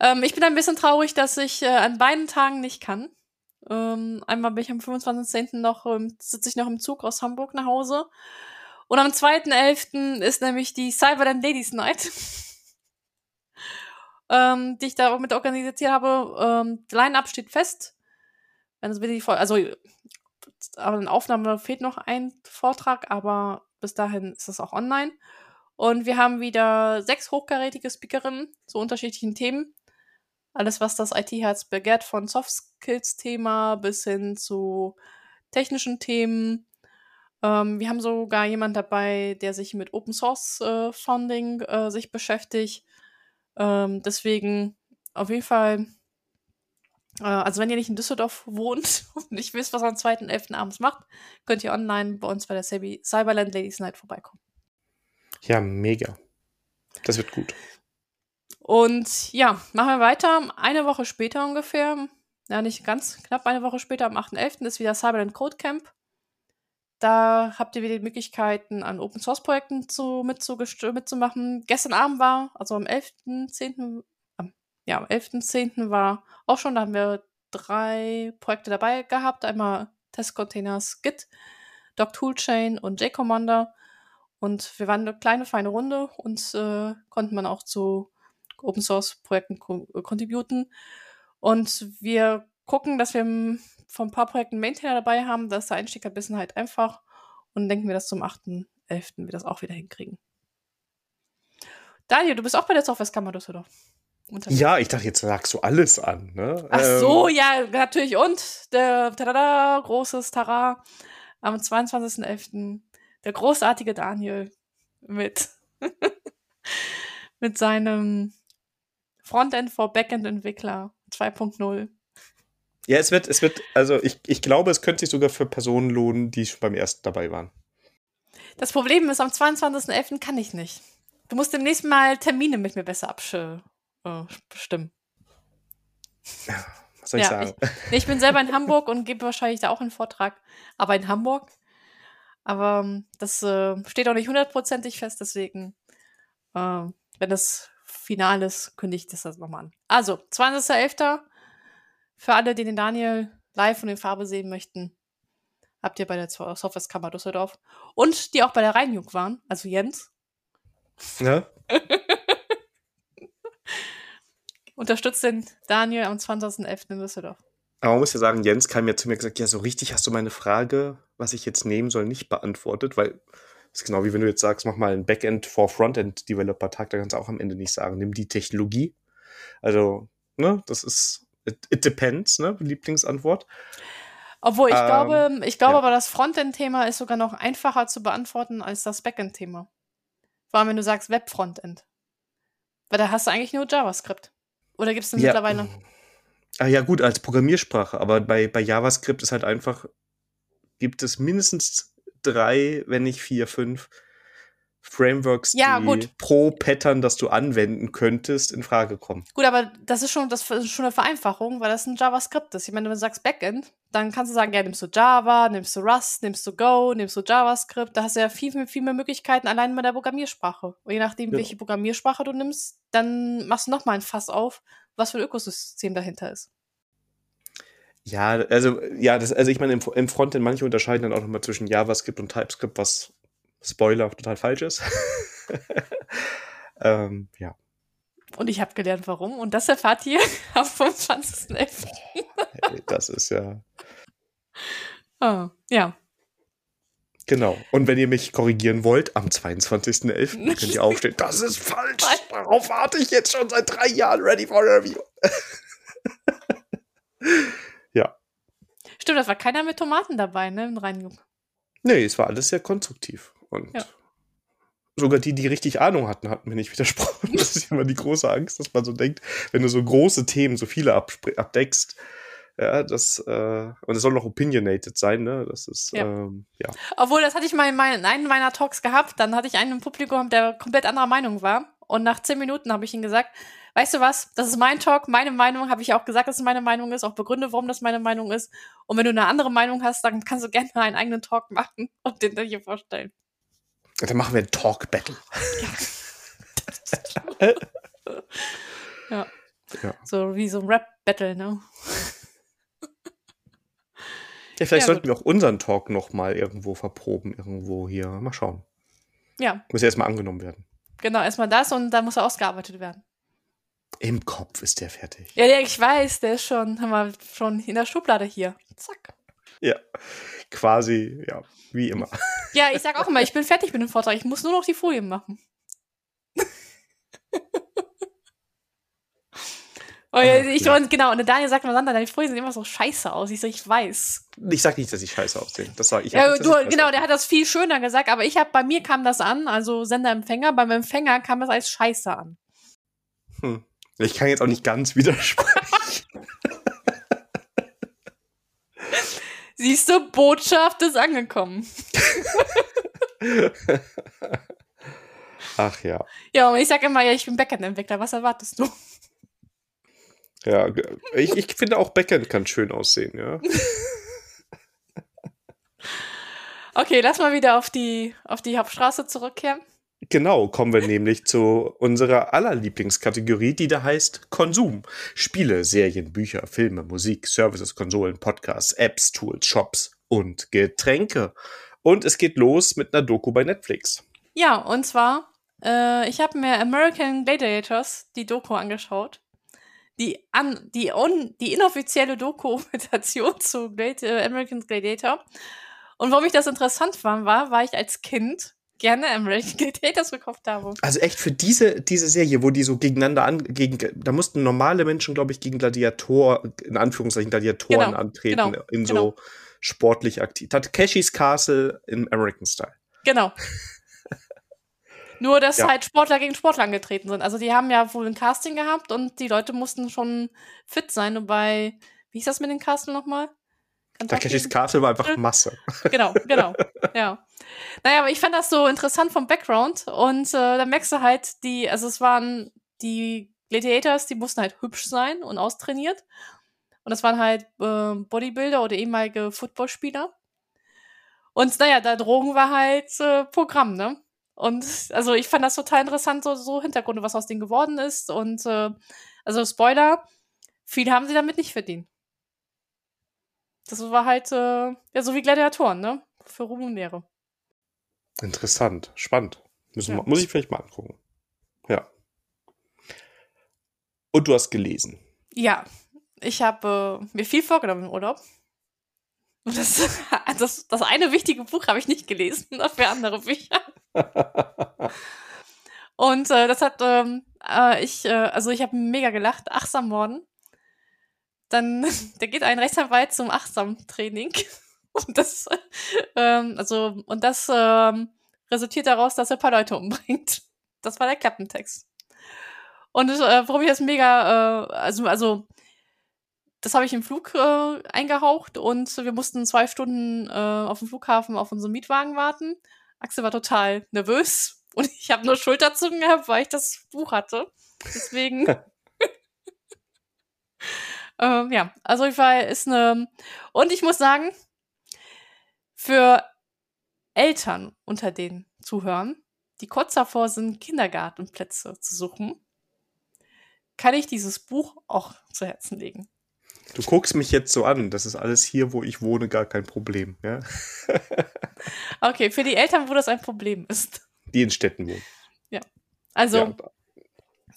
Ähm, ich bin ein bisschen traurig, dass ich äh, an beiden Tagen nicht kann. Ähm, einmal bin ich am 25.10. noch, ähm, sitze ich noch im Zug aus Hamburg nach Hause. Und am 2.11. ist nämlich die Cyberland Ladies Night, ähm, die ich da mit organisiert habe. Ähm, Line-Up steht fest. Wenn es die also, aber in Aufnahme fehlt noch ein Vortrag, aber bis dahin ist es auch online. Und wir haben wieder sechs hochkarätige Speakerinnen zu unterschiedlichen Themen. Alles, was das IT-Herz begehrt, von Soft-Skills-Thema bis hin zu technischen Themen. Ähm, wir haben sogar jemand dabei, der sich mit Open Source äh, Funding äh, sich beschäftigt. Ähm, deswegen auf jeden Fall, äh, also wenn ihr nicht in Düsseldorf wohnt und nicht wisst, was am 2.11. abends macht, könnt ihr online bei uns bei der Cyberland Ladies Night vorbeikommen. Ja, mega. Das wird gut. Und ja, machen wir weiter. Eine Woche später ungefähr, ja nicht ganz knapp eine Woche später, am 8.11. ist wieder Cyberland Code Camp. Da habt ihr wieder die Möglichkeiten, an Open Source Projekten zu, mitzumachen. Gestern Abend war, also am 11.10., ja, am 11.10. war auch schon, da haben wir drei Projekte dabei gehabt. Einmal Test Containers Git, Doc Toolchain und JCommander. Und wir waren eine kleine, feine Runde und äh, konnten man auch zu Open Source Projekten äh, contributen. Und wir gucken, dass wir von ein paar Projekten Maintainer dabei haben, dass der Einstieg ein bisschen halt einfach und denken wir, dass zum 8.11. wir das auch wieder hinkriegen. Daniel, du bist auch bei der Softwareskammer Düsseldorf. Ja, ich dachte, jetzt sagst du alles an. Ne? Ach so, ähm. ja, natürlich. Und der tada, großes Tara am 22.11. Der großartige Daniel mit, mit seinem Frontend for Backend Entwickler 2.0. Ja, es wird, es wird, also ich, ich glaube, es könnte sich sogar für Personen lohnen, die schon beim ersten dabei waren. Das Problem ist, am 22.11. kann ich nicht. Du musst demnächst mal Termine mit mir besser abstimmen. Ja, was soll ich sagen? Ich, ich, bin selber in Hamburg und gebe wahrscheinlich da auch einen Vortrag, aber in Hamburg. Aber ähm, das äh, steht auch nicht hundertprozentig fest, deswegen, äh, wenn das final ist, kündige ich das nochmal an. Also, 20.11. Für alle, die den Daniel live und in Farbe sehen möchten, habt ihr bei der Softwareskammer Düsseldorf und die auch bei der Rheinjug waren, also Jens. Ja. Unterstützt den Daniel am 20.11. in Düsseldorf. Aber man muss ja sagen, Jens kam ja zu mir gesagt, ja, so richtig hast du meine Frage, was ich jetzt nehmen soll, nicht beantwortet, weil das ist genau wie wenn du jetzt sagst, mach mal einen Backend for Frontend Developer Tag, da kannst du auch am Ende nicht sagen, nimm die Technologie. Also, ne, das ist It, it depends, ne? Lieblingsantwort. Obwohl, ich ähm, glaube, ich glaube ja. aber, das Frontend-Thema ist sogar noch einfacher zu beantworten als das Backend-Thema. Vor allem, wenn du sagst Web-Frontend. Weil da hast du eigentlich nur JavaScript. Oder gibt es denn ja. mittlerweile? Ah ja, gut, als Programmiersprache. Aber bei, bei JavaScript ist halt einfach, gibt es mindestens drei, wenn nicht vier, fünf Frameworks, ja, die gut. pro Pattern, das du anwenden könntest, in Frage kommen. Gut, aber das ist schon, das ist schon eine Vereinfachung, weil das ein JavaScript ist. Ich meine, wenn du sagst Backend, dann kannst du sagen, ja, nimmst du Java, nimmst du Rust, nimmst du Go, nimmst du JavaScript. Da hast du ja viel, viel mehr Möglichkeiten allein mit der Programmiersprache. Und je nachdem, ja. welche Programmiersprache du nimmst, dann machst du nochmal ein Fass auf, was für ein Ökosystem dahinter ist. Ja, also, ja, das, also ich meine, im, im Frontend manche unterscheiden dann auch nochmal zwischen JavaScript und TypeScript, was Spoiler total falsch ist. ähm, ja. Und ich habe gelernt, warum. Und das erfahrt ihr am 25.11. hey, das ist ja. Oh, ja. Genau. Und wenn ihr mich korrigieren wollt, am 22.11. könnt ihr aufstehen. Das ist falsch. Darauf warte ich jetzt schon seit drei Jahren. Ready for review. ja. Stimmt, das war keiner mit Tomaten dabei, ne? Im Reinigung. Nee, es war alles sehr konstruktiv. Und ja. sogar die, die richtig Ahnung hatten, hatten mir nicht widersprochen. Das ist immer die große Angst, dass man so denkt, wenn du so große Themen, so viele abdeckst, ja, das, äh, und es soll noch opinionated sein, ne? Das ist, ja. Ähm, ja. Obwohl, das hatte ich mal in, mein, in einem meiner Talks gehabt, dann hatte ich einen im Publikum, der komplett anderer Meinung war. Und nach zehn Minuten habe ich ihm gesagt, weißt du was, das ist mein Talk, meine Meinung, habe ich auch gesagt, dass es meine Meinung ist, auch begründe, warum das meine Meinung ist. Und wenn du eine andere Meinung hast, dann kannst du gerne einen eigenen Talk machen und den dir vorstellen. Dann machen wir ein Talk-Battle. Ja. ja. ja. So wie so ein Rap-Battle, ne? Ja, vielleicht ja, sollten gut. wir auch unseren Talk noch mal irgendwo verproben, irgendwo hier. Mal schauen. Ja. Muss ja erstmal angenommen werden. Genau, erstmal das und dann muss er ausgearbeitet werden. Im Kopf ist der fertig. Ja, ja, ich weiß, der ist schon, haben wir schon in der Schublade hier. Zack. Ja, quasi, ja, wie immer. Ja, ich sag auch immer, ich bin fertig mit dem Vortrag. Ich muss nur noch die Folien machen. Oh, ja, ich, ja. genau, und Daniel sagt immer, Sandra, deine Folien sehen immer so scheiße aus. Ich so, ich weiß. Ich sag nicht, dass ich scheiße aussehe. Das sage ich. Ja, nicht, du, genau, der hat das viel schöner gesagt, aber ich habe, bei mir kam das an, also Sender-Empfänger, beim Empfänger kam das als scheiße an. Hm. Ich kann jetzt auch nicht ganz widersprechen. Siehst du, Botschaft ist angekommen. Ach ja. Ja, und ich sage immer, ja, ich bin Backend-Entwickler. Was erwartest du? Ja, ich, ich finde auch Backend kann schön aussehen, ja. okay, lass mal wieder auf die, auf die Hauptstraße zurückkehren. Genau, kommen wir nämlich zu unserer aller Lieblingskategorie, die da heißt Konsum. Spiele, Serien, Bücher, Filme, Musik, Services, Konsolen, Podcasts, Apps, Tools, Shops und Getränke. Und es geht los mit einer Doku bei Netflix. Ja, und zwar, äh, ich habe mir American Gladiators, die Doku, angeschaut. Die, an, die, on, die inoffizielle Dokumentation zu Gladi äh, American Gladiator. Und warum ich das interessant fand, war, war ich als Kind gerne American Gladiators gekauft habe. Also echt für diese, diese Serie, wo die so gegeneinander an, gegen, da mussten normale Menschen, glaube ich, gegen Gladiator, in Anführungszeichen Gladiatoren Genau, antreten, genau, in genau. so sportlich aktiv. Takeshis Castle im American Style. Genau. Nur, dass Ja. halt Sportler gegen Sportler angetreten sind. Also die haben ja wohl ein Casting gehabt und die Leute mussten schon fit sein. Und bei, wie hieß das mit dem Castle nochmal? Takeshis Castle war einfach Masse. Genau, genau. ja. Naja, aber ich fand das so interessant vom Background und äh, da merkst du halt, die, also es waren die Gladiators, die mussten halt hübsch sein und austrainiert. Und das waren halt äh, Bodybuilder oder ehemalige Footballspieler. Und naja, da Drogen war halt äh, Programm, ne? Und also ich fand das total interessant, so, so Hintergründe, was aus denen geworden ist. Und äh, also Spoiler, viel haben sie damit nicht verdient. Das war halt, äh, ja, so wie Gladiatoren, ne? Für Ruhm und Ehre. Interessant, spannend. Ja. wir, muss ich vielleicht mal angucken. Ja. Und du hast gelesen. Ja, ich habe äh, mir viel vorgenommen im Urlaub. Und das, das, das eine wichtige Buch habe ich nicht gelesen, dafür andere Bücher. Und äh, das hat, ähm, äh, ich, äh, also ich habe mega gelacht, achtsam Morden. Dann, da geht ein Rechtsanwalt zum Achtsam-Training. Und das, ähm, also, und das ähm, resultiert daraus, dass er ein paar Leute umbringt. Das war der Klappentext. Und äh, warum ich das mega, äh, also, also, das habe ich im Flug äh, eingehaucht und wir mussten zwei Stunden äh, auf dem Flughafen auf unseren Mietwagen warten. Axel war total nervös und ich habe nur Schulterzucken gehabt, weil ich das Buch hatte. Deswegen. Ähm, ja, also ich war ist eine und ich muss sagen, für Eltern unter den Zuhörern, die kurz davor sind, Kindergartenplätze zu suchen, kann ich dieses Buch auch zu Herzen legen. Du guckst mich jetzt so an. Das ist alles hier, wo ich wohne, gar kein Problem. Ja? Okay, für die Eltern, wo das ein Problem ist. Die in Städten wohnen. Also, Ja.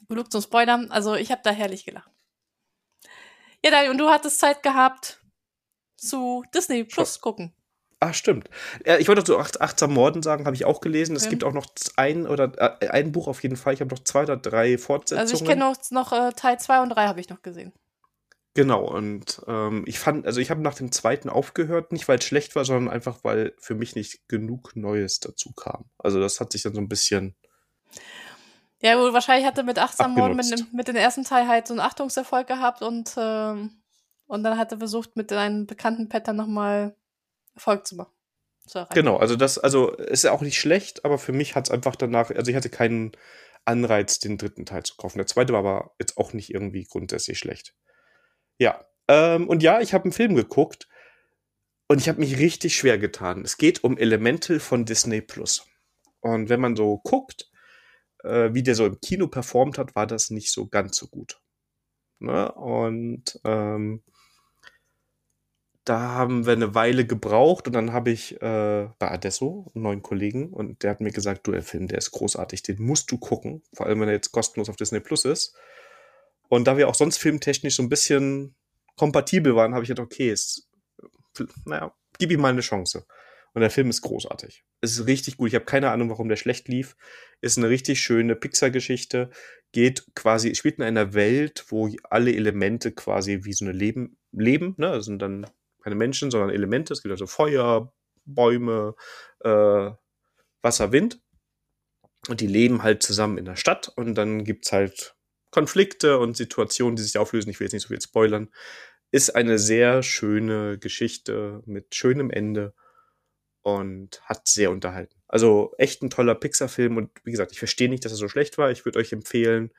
genug zum Spoilern. Also, ich habe da herrlich gelacht. Ja, Daniel, und du hattest Zeit gehabt zu Disney Plus gucken. Ah, stimmt. Ich wollte noch zu Acht, Achtsam Morden sagen, habe ich auch gelesen. Es Ja. gibt auch noch ein oder äh, ein Buch auf jeden Fall. Ich habe noch zwei oder drei Fortsetzungen. Also, ich kenne noch, noch äh, Teil 2 und 3 habe ich noch gesehen. Genau, und ähm, ich fand, also ich habe nach dem zweiten aufgehört, nicht weil es schlecht war, sondern einfach, weil für mich nicht genug Neues dazu kam. Also das hat sich dann so ein bisschen. Ja, wohl wahrscheinlich hatte mit Achtsam Morden mit, mit dem ersten Teil halt so einen Achtungserfolg gehabt und, ähm, und dann hat er versucht, mit einem bekannten Pattern nochmal Erfolg zu machen. Zu. Genau, also das, also ist ja auch nicht schlecht, aber für mich hat es einfach danach, also ich hatte keinen Anreiz, den dritten Teil zu kaufen. Der zweite war aber jetzt auch nicht irgendwie grundsätzlich schlecht. Ja, ähm, und ja, ich habe einen Film geguckt und ich habe mich richtig schwer getan. Es geht um Elemental von Disney Plus. Und wenn man so guckt, äh, wie der so im Kino performt hat, war das nicht so ganz so gut. Ne? Und ähm, da haben wir eine Weile gebraucht und dann habe ich äh, bei Adesso einen neuen Kollegen und der hat mir gesagt, du, der Film, der ist großartig, den musst du gucken, vor allem wenn er jetzt kostenlos auf Disney Plus ist. Und da wir auch sonst filmtechnisch so ein bisschen kompatibel waren, habe ich gedacht, okay, es, naja, gib ihm mal eine Chance. Und der Film ist großartig. Es ist richtig gut. Ich habe keine Ahnung, warum der schlecht lief. Ist eine richtig schöne Pixar-Geschichte. Geht quasi, spielt in einer Welt, wo alle Elemente quasi wie so eine Leben, leben. Ne? Das sind dann keine Menschen, sondern Elemente. Es gibt also Feuer, Bäume, äh, Wasser, Wind. Und die leben halt zusammen in der Stadt. Und dann gibt's halt Konflikte und Situationen, die sich auflösen. Ich will jetzt nicht so viel spoilern. Ist eine sehr schöne Geschichte mit schönem Ende und hat sehr unterhalten. Also echt ein toller Pixar-Film und wie gesagt, ich verstehe nicht, dass er so schlecht war. Ich würde euch empfehlen,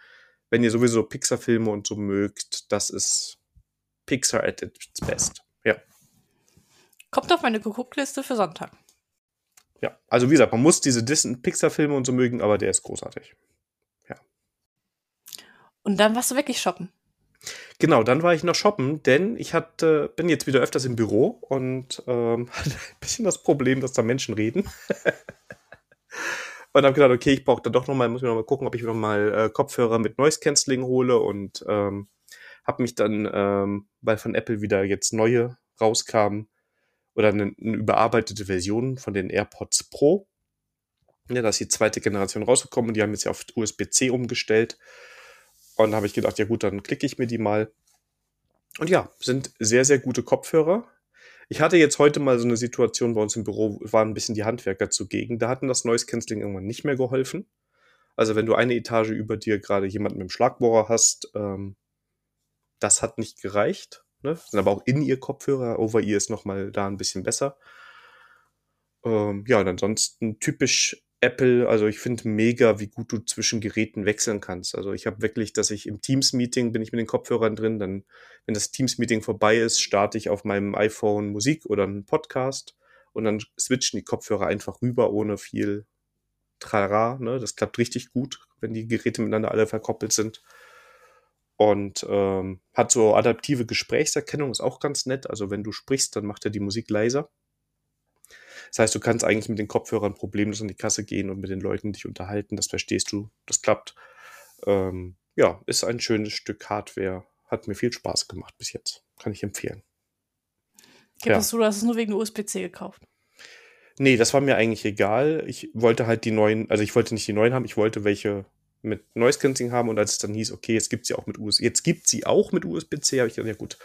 wenn ihr sowieso Pixar-Filme und so mögt, das ist Pixar at its best. Ja. Kommt auf meine Geguckt-Liste für Sonntag. Ja, also wie gesagt, man muss diese Disney-Pixar-Filme und so mögen, aber der ist großartig. Ja. Und dann warst du wirklich shoppen. Genau, dann war ich noch shoppen, denn ich hatte, bin jetzt wieder öfters im Büro und ähm, hatte ein bisschen das Problem, dass da Menschen reden. und habe gedacht, okay, ich brauche da doch noch mal, muss mir noch mal gucken, ob ich noch mal äh, Kopfhörer mit Noise Cancelling hole und ähm, habe mich dann, ähm, weil von Apple wieder jetzt neue rauskamen oder eine, eine überarbeitete Version von den AirPods Pro, ja, da ist die zweite Generation rausgekommen und die haben jetzt ja auf USB-C umgestellt. Und da habe ich gedacht, ja gut, dann klicke ich mir die mal. Und ja, sind sehr, sehr gute Kopfhörer. Ich hatte jetzt heute mal so eine Situation bei uns im Büro, waren ein bisschen die Handwerker zugegen. Da hatten das Noise Cancelling irgendwann nicht mehr geholfen. Also wenn du eine Etage über dir gerade jemanden mit dem Schlagbohrer hast, ähm, das hat nicht gereicht. Ne? Sind aber auch in ihr Kopfhörer. Over ihr ist nochmal da ein bisschen besser. Ähm, ja, und ansonsten typisch Apple, also ich finde mega, wie gut du zwischen Geräten wechseln kannst. Also ich habe wirklich, dass ich im Teams-Meeting bin ich mit den Kopfhörern drin, dann, wenn das Teams-Meeting vorbei ist, starte ich auf meinem iPhone Musik oder einen Podcast und dann switchen die Kopfhörer einfach rüber ohne viel Trara. Ne? Das klappt richtig gut, wenn die Geräte miteinander alle verkoppelt sind. Und ähm, hat so adaptive Gesprächserkennung, ist auch ganz nett. Also wenn du sprichst, dann macht er die Musik leiser. Das heißt, du kannst eigentlich mit den Kopfhörern problemlos an die Kasse gehen und mit den Leuten dich unterhalten. Das verstehst du, das klappt. Ähm, ja, ist ein schönes Stück Hardware. Hat mir viel Spaß gemacht bis jetzt. Kann ich empfehlen. Gibst ja. du das nur wegen USB-C gekauft? Nee, das war mir eigentlich egal. Ich wollte halt die neuen, also ich wollte nicht die neuen haben, ich wollte welche mit Noise Cancelling haben und als es dann hieß, okay, jetzt gibt sie auch mit USB, jetzt gibt sie auch mit USB-C, habe ich gedacht, ja gut,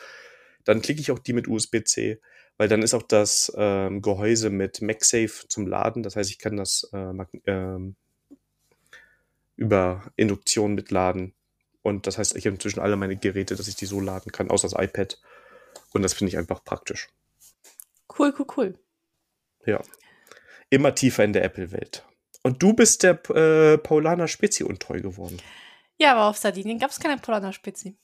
dann klicke ich auch die mit USB-C weil dann ist auch das ähm, Gehäuse mit MagSafe zum Laden. Das heißt, ich kann das äh, ähm, über Induktion mitladen. Und das heißt, ich habe inzwischen alle meine Geräte, dass ich die so laden kann, außer das iPad. Und das finde ich einfach praktisch. Cool, cool, cool. Ja. Immer tiefer in der Apple-Welt. Und du bist der äh, Paulaner Spezi untreu geworden. Ja, aber auf Sardinien gab es keine Paulaner Spezi.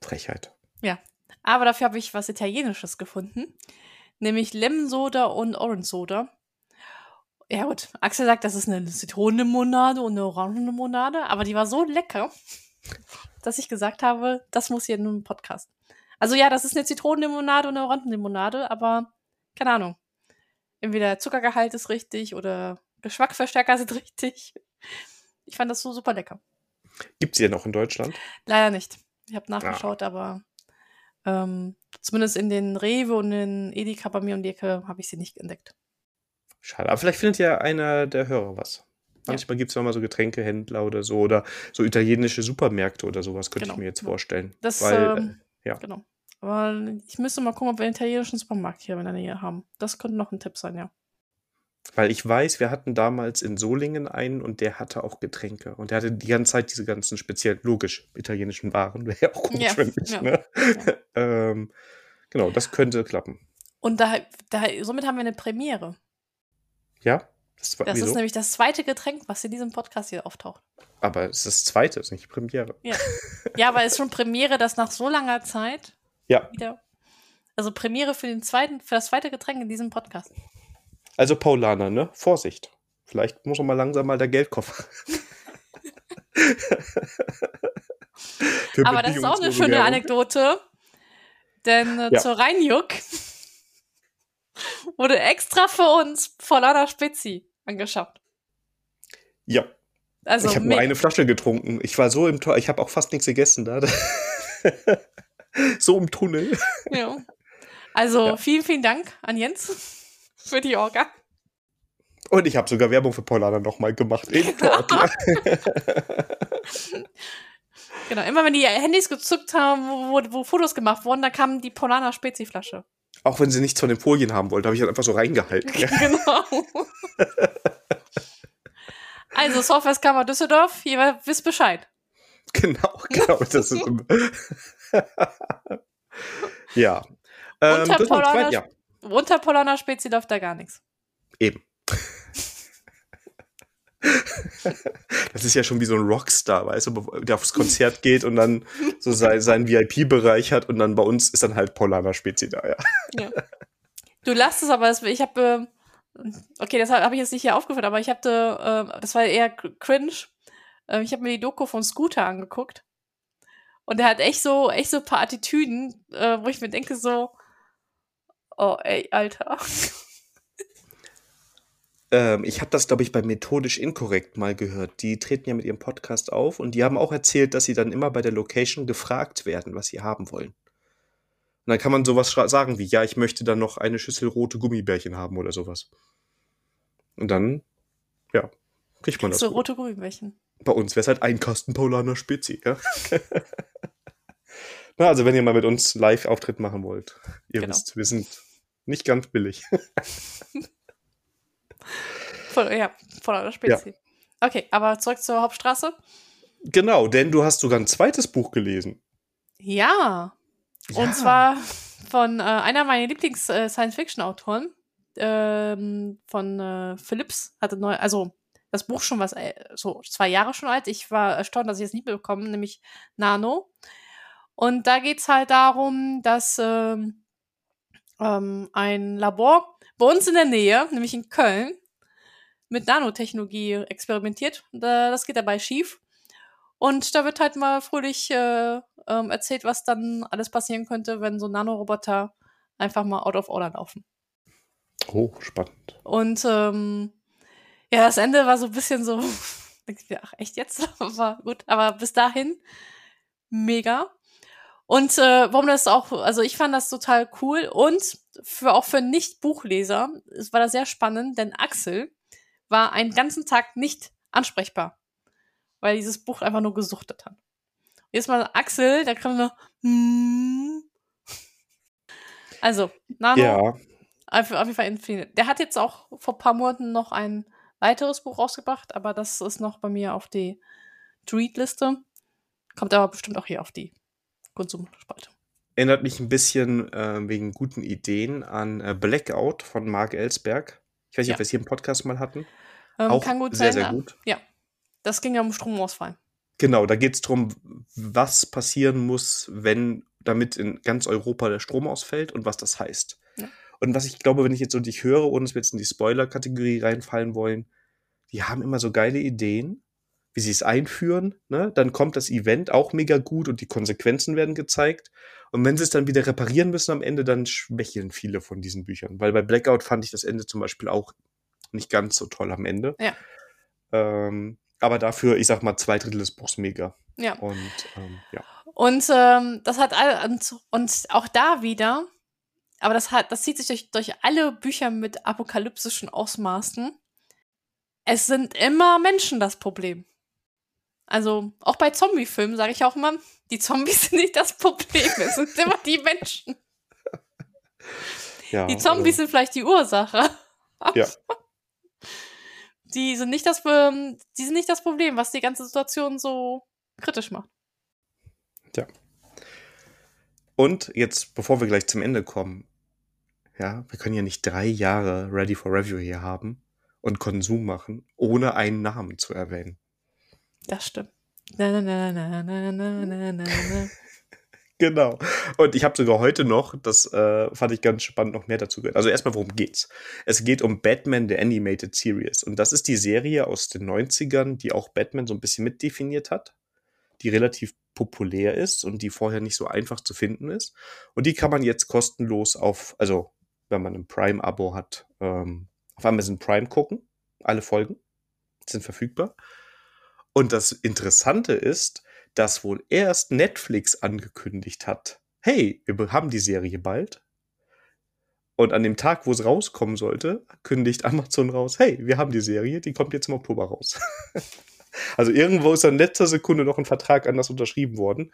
Frechheit. Ja. Aber dafür habe ich was Italienisches gefunden nämlich Lemon-Soda und Orange-Soda. Ja gut, Axel sagt, das ist eine Zitronenlimonade und eine Orangenlimonade, aber die war so lecker, dass ich gesagt habe, das muss hier in einem Podcast. Also ja, das ist eine Zitronenlimonade und eine Orangenlimonade, aber keine Ahnung. Entweder Zuckergehalt ist richtig oder Geschmacksverstärker sind richtig. Ich fand das so super lecker. Gibt es hier noch in Deutschland? Leider nicht. Ich habe nachgeschaut, ah. aber ähm, zumindest in den Rewe und in Edeka bei mir um die Ecke habe ich sie nicht entdeckt. Schade, aber vielleicht findet ja einer der Hörer was. Manchmal ja. gibt es mal so Getränkehändler oder so oder so italienische Supermärkte oder sowas, könnte genau. ich mir jetzt vorstellen. Das, Weil, ähm, äh, ja. Genau. Aber ich müsste mal gucken, ob wir einen italienischen Supermarkt hier in der Nähe haben. Das könnte noch ein Tipp sein, ja. Weil ich weiß, wir hatten damals in Solingen einen und der hatte auch Getränke. Und der hatte die ganze Zeit diese ganzen speziell logisch italienischen Waren. Wäre ja auch komisch, ja, wenn nicht, ja, ne? Ja. ähm, genau, das könnte klappen. Und da, da, somit haben wir eine Premiere. Ja? Das, das ist nämlich das zweite Getränk, was in diesem Podcast hier auftaucht. Aber es ist das zweite, es ist nicht Premiere. Ja, ja aber es ist schon Premiere, dass nach so langer Zeit ja. wieder. Also Premiere für, den zweiten, für das zweite Getränk in diesem Podcast. Also Paulaner, ne? Vorsicht. Vielleicht muss man mal langsam mal der Geldkoffer. Aber das ist auch eine schöne Anekdote. Denn äh, ja. zur Rheinjuck wurde extra für uns Paulaner Spezi angeschafft. Ja. Also ich habe nur eine Flasche getrunken. Ich war so im Tor, ich habe auch fast nichts gegessen da. so im Tunnel. Ja. Also ja. vielen, vielen Dank an Jens für die Orga. Und ich habe sogar Werbung für Paulana nochmal gemacht. Genau, immer wenn die Handys gezückt haben, wo, wo Fotos gemacht wurden, da kam die Paulana Spezi-Flasche. Auch wenn sie nichts von den Folien haben wollte, habe ich halt einfach so reingehalten. genau. also, Softwareskammer Düsseldorf, ihr wisst Bescheid. Genau, genau. Das ist ja. Ähm, unter, zweit, ja, unter Polana Spezi läuft da gar nichts. eben. Das ist ja schon wie so ein Rockstar, weißt du, der aufs Konzert geht und dann so sein, seinen VIP-Bereich hat und dann bei uns ist dann halt Polana Spezi da, ja. Ja. Du lachst es aber, ich habe, äh, okay, das habe ich jetzt nicht hier aufgeführt, aber ich hatte, äh, das war eher cringe. Äh, ich habe mir die Doku von Scooter angeguckt. Und der hat echt so, echt so ein paar Attitüden, äh, wo ich mir denke so, oh ey, Alter. Ähm, ich habe das, glaube ich, bei Methodisch Inkorrekt mal gehört. Die treten ja mit ihrem Podcast auf und die haben auch erzählt, dass sie dann immer bei der Location gefragt werden, was sie haben wollen. Und dann kann man sowas sagen wie, ja, ich möchte dann noch eine Schüssel rote Gummibärchen haben oder sowas. Und dann, ja, kriegt man das. So rote Gummibärchen. Bei uns wäre es halt ein Kasten Paulaner Spezi, ja. Na, also wenn ihr mal mit uns Live-Auftritt machen wollt, ihr Genau. wisst, wir sind nicht ganz billig. Voll, ja, voll der Spezi. Okay, aber zurück zur Hauptstraße. genau, denn du hast sogar ein zweites Buch gelesen. Ja. Ja. Und zwar von äh, einer meiner Lieblings-Science-Fiction-Autoren, ähm, von äh, Phillips, hatte neu, also das Buch schon was, äh, so zwei Jahre schon alt. Ich war erstaunt, dass ich es nicht bekommen, nämlich Nano. Und da geht's halt darum, dass ähm, ähm, ein Labor bei uns in der Nähe, nämlich in Köln, mit Nanotechnologie experimentiert. Da, das geht dabei schief. Und da wird halt mal fröhlich äh, ähm, erzählt, was dann alles passieren könnte, wenn so Nanoroboter einfach mal out of order laufen. Oh, spannend. Und ähm, ja, das Ende war so ein bisschen so, ach echt jetzt? Aber gut, aber bis dahin mega. Und äh, warum das auch, also ich fand das total cool und für auch für Nicht-Buchleser es war das sehr spannend, denn Axel war einen ganzen Tag nicht ansprechbar, weil dieses Buch einfach nur gesuchtet hat. Jetzt mal Axel, der kann nur hm. Also, Nano, Ja, auf, jeden Fall empfehlen. Der hat jetzt auch vor ein paar Monaten noch ein weiteres Buch rausgebracht, aber das ist noch bei mir auf die To-Read-Liste. Kommt aber bestimmt auch hier auf die Konsumspalte. erinnert mich ein bisschen äh, wegen guten Ideen an äh, Blackout von Mark Ellsberg. Ich weiß nicht, Ja. ob wir es hier im Podcast mal hatten. Ähm, Auch kann gut sehr, sein. sehr gut. Ja. Das ging ja um Stromausfall. Genau, da geht es darum, was passieren muss, wenn damit in ganz Europa der Strom ausfällt und was das heißt. Ja. Und was ich glaube, wenn ich jetzt so dich höre, ohne dass wir jetzt in die Spoiler-Kategorie reinfallen wollen, die haben immer so geile Ideen, wie sie es einführen. Ne? Dann kommt das Event auch mega gut und die Konsequenzen werden gezeigt. Und wenn sie es dann wieder reparieren müssen am Ende, dann schwächeln viele von diesen Büchern. Weil bei Blackout fand ich das Ende zum Beispiel auch nicht ganz so toll am Ende. Ja. Ähm, aber dafür, ich sag mal, zwei Drittel des Buchs mega. Ja. Und ähm, ja. Und ähm, das hat all, und, und auch da wieder, aber das hat, das zieht sich durch, durch alle Bücher mit apokalyptischen Ausmaßen. Es sind immer Menschen das Problem. Also auch bei Zombie-Filmen sage ich auch immer, die Zombies sind nicht das Problem, es sind immer die Menschen. ja Die Zombies sind vielleicht die Ursache. Ja. Die sind nicht das, ähm, die sind nicht das Problem, was die ganze Situation so kritisch macht. Und jetzt, bevor wir gleich zum Ende kommen, ja, wir können ja nicht drei Jahre Ready for Review hier haben und Konsum machen, ohne einen Namen zu erwähnen. Das stimmt. Na, na, na, na, na, na, na, na. genau. Und ich habe sogar heute noch, das äh, fand ich ganz spannend, noch mehr dazu gehört. Also erstmal, worum geht's? Es geht um Batman, The Animated Series. Und das ist die Serie aus den 90ern, die auch Batman so ein bisschen mitdefiniert hat, die relativ populär ist und die vorher nicht so einfach zu finden ist. Und die kann man jetzt kostenlos auf, also wenn man ein Prime-Abo hat, ähm, auf Amazon Prime gucken. Alle Folgen sind verfügbar. Und das Interessante ist, dass wohl erst Netflix angekündigt hat, hey, wir haben die Serie bald. Und an dem Tag, wo es rauskommen sollte, kündigt Amazon raus, hey, wir haben die Serie, die kommt jetzt im Oktober raus. also irgendwo ist in letzter Sekunde noch ein Vertrag anders unterschrieben worden.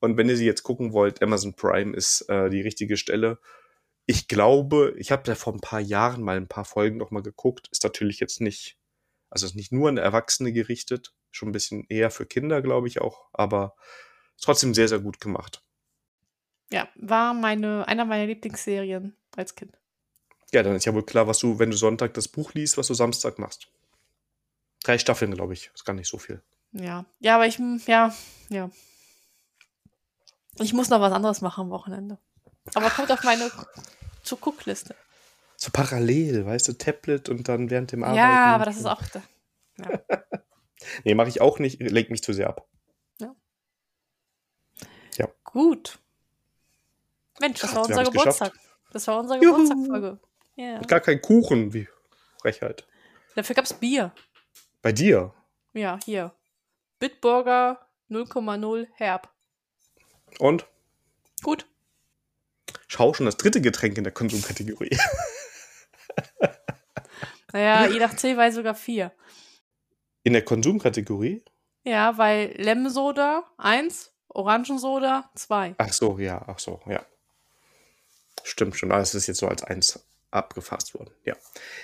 Und wenn ihr sie jetzt gucken wollt, Amazon Prime ist äh, die richtige Stelle. Ich glaube, ich habe da vor ein paar Jahren mal ein paar Folgen noch mal geguckt. Ist natürlich jetzt nicht, also ist nicht nur an Erwachsene gerichtet, Schon ein bisschen eher für Kinder, glaube ich auch, aber trotzdem sehr, sehr gut gemacht. Ja, war meine, einer meiner Lieblingsserien als Kind. Ja, dann ist ja wohl klar, was du, wenn du Sonntag das Buch liest, was du Samstag machst. Drei Staffeln, glaube ich. Ist gar nicht so viel. Ja. Ja, aber ich, ja, ja. Ich muss noch was anderes machen am Wochenende. Aber kommt auf meine zu Guckliste. So parallel, weißt du, Tablet und dann während dem Arbeiten. Ja, aber das ist auch. Ja. nee, mache ich auch nicht. Lenkt mich zu sehr ab. Ja. Ja. Gut. Mensch, das war unser Geburtstag. Das war unsere Juhu. Geburtstagfolge. Ja. Gar kein Kuchen, wie Frechheit. Dafür gab's Bier. Bei dir. Ja, hier. Bitburger 0,0 herb. Und? Gut. Schau schon das dritte Getränk in der Konsumkategorie. Naja, je nach Zählweise sogar vier. In der Konsumkategorie? Ja, weil Lemsoda 1, Orangensoda 2. Ach so, ja, ach so, ja. Stimmt schon, alles ist jetzt so als eins abgefasst worden. Ja.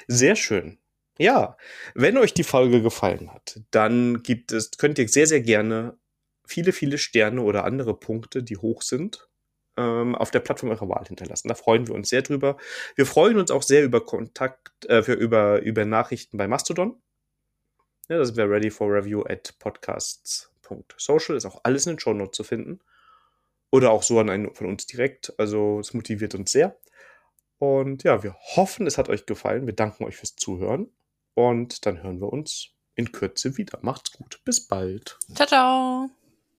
Sehr schön. Ja, wenn euch die Folge gefallen hat, dann gibt es, könnt ihr sehr, sehr gerne viele, viele Sterne oder andere Punkte, die hoch sind, ähm, auf der Plattform eurer Wahl hinterlassen. Da freuen wir uns sehr drüber. Wir freuen uns auch sehr über Kontakt, äh, für, über, über Nachrichten bei Mastodon. Ja, da sind wir ready for review at podcasts.social. Ist auch alles in den Show Notes zu finden. Oder auch so an einen von uns direkt. Also es motiviert uns sehr. Und ja, wir hoffen, es hat euch gefallen. Wir danken euch fürs Zuhören. Und dann hören wir uns in Kürze wieder. Macht's gut. Bis bald. Ciao, ciao.